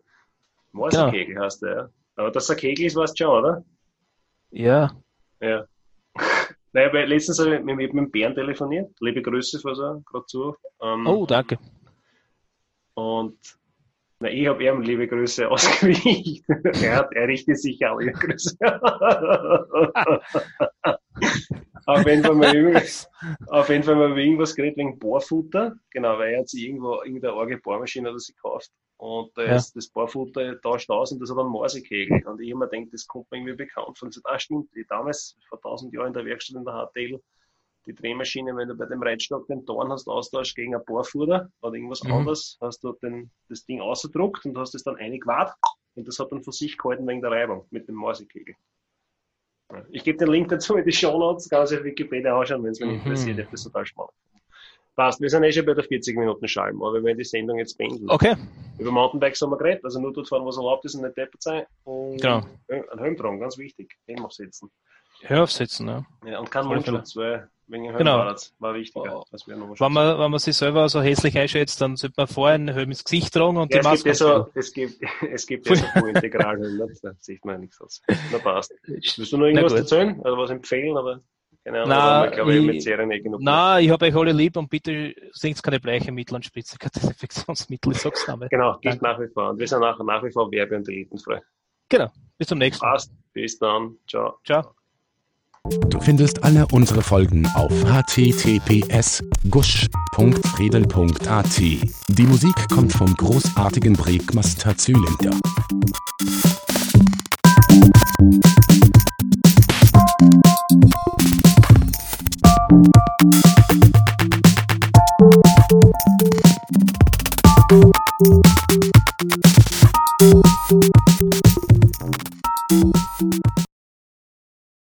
Speaker 2: Morsekegel genau. heißt der, ja. Aber dass er Kegel ist, weißt du schon, oder?
Speaker 3: Ja.
Speaker 2: Ja. Naja, weil letztens habe ich mit, mit dem Bären telefoniert. Liebe Grüße, falls er gerade zu.
Speaker 3: Ähm, oh, danke.
Speaker 2: Und na, ich habe ihm liebe Grüße ausgewichen. er, hat, er richtet sich auch liebe Grüße. auf jeden Fall mal irgendwas, auf jeden Fall mal irgendwas geredet wegen Bohrfutter. Genau, weil er hat sich irgendwo irgendeine arge Bohrmaschine oder sie gekauft. Und da ist das Bohrfutter tauscht aus und das hat einen Morsekegel. Und ich immer denke, das kommt mir irgendwie bekannt von. Ah, stimmt, ich damals vor tausend Jahren in der Werkstatt in der HTL, die Drehmaschine, wenn du bei dem Reitstock den Dorn hast austauscht gegen ein Bohrfutter oder irgendwas mhm. anderes, hast du den, das Ding ausgedruckt und hast es dann eingewahrt und das hat dann für sich gehalten wegen der Reibung mit dem Morsekegel. Ich gebe den Link dazu in die Show Notes, kann sich auf Wikipedia anschauen, wenn es mich mhm. interessiert. Das total spannend. Passt, wir sind eh schon bei der 40 Minuten Scheiben, aber wir werden die Sendung jetzt beenden.
Speaker 3: Okay.
Speaker 2: Über Mountainbikes haben wir geredet, also nur dort fahren, was erlaubt ist und nicht deppert sein. Und
Speaker 3: genau.
Speaker 2: Ein Helm tragen, ganz wichtig. Helm aufsetzen.
Speaker 3: Helm aufsetzen, ja.
Speaker 2: Ja, und kein Mundschutz, weil wegen dem
Speaker 3: genau.
Speaker 2: war wichtiger.
Speaker 3: Oh. Wenn man, wenn man sich selber so hässlich einschätzt, dann sollte man vorher einen Helm ins Gesicht tragen und
Speaker 2: ja,
Speaker 3: die Maske.
Speaker 2: Es gibt, so, es gibt, es gibt ja so Integralhelm, da sieht man ja nichts aus. Na passt. Willst du noch irgendwas erzählen oder was empfehlen? Aber keine Ahnung,
Speaker 3: na,
Speaker 2: glaube ich, mit Serien eh genug.
Speaker 3: Nein, ich habe euch alle lieb und bitte singt keine Bleichemittel und spritze kein Desinfektionsmittel, ich sag's
Speaker 2: damit. Genau, gilt nach wie vor. Und wir sind nach, nach wie vor werbe- und elitenfrei.
Speaker 3: Genau, bis zum nächsten
Speaker 2: Mal. Passt, bis dann. Ciao.
Speaker 3: Ciao.
Speaker 1: Du findest alle unsere Folgen auf https gusch.redel.at. Die Musik kommt vom großartigen Breakmaster Zylinder.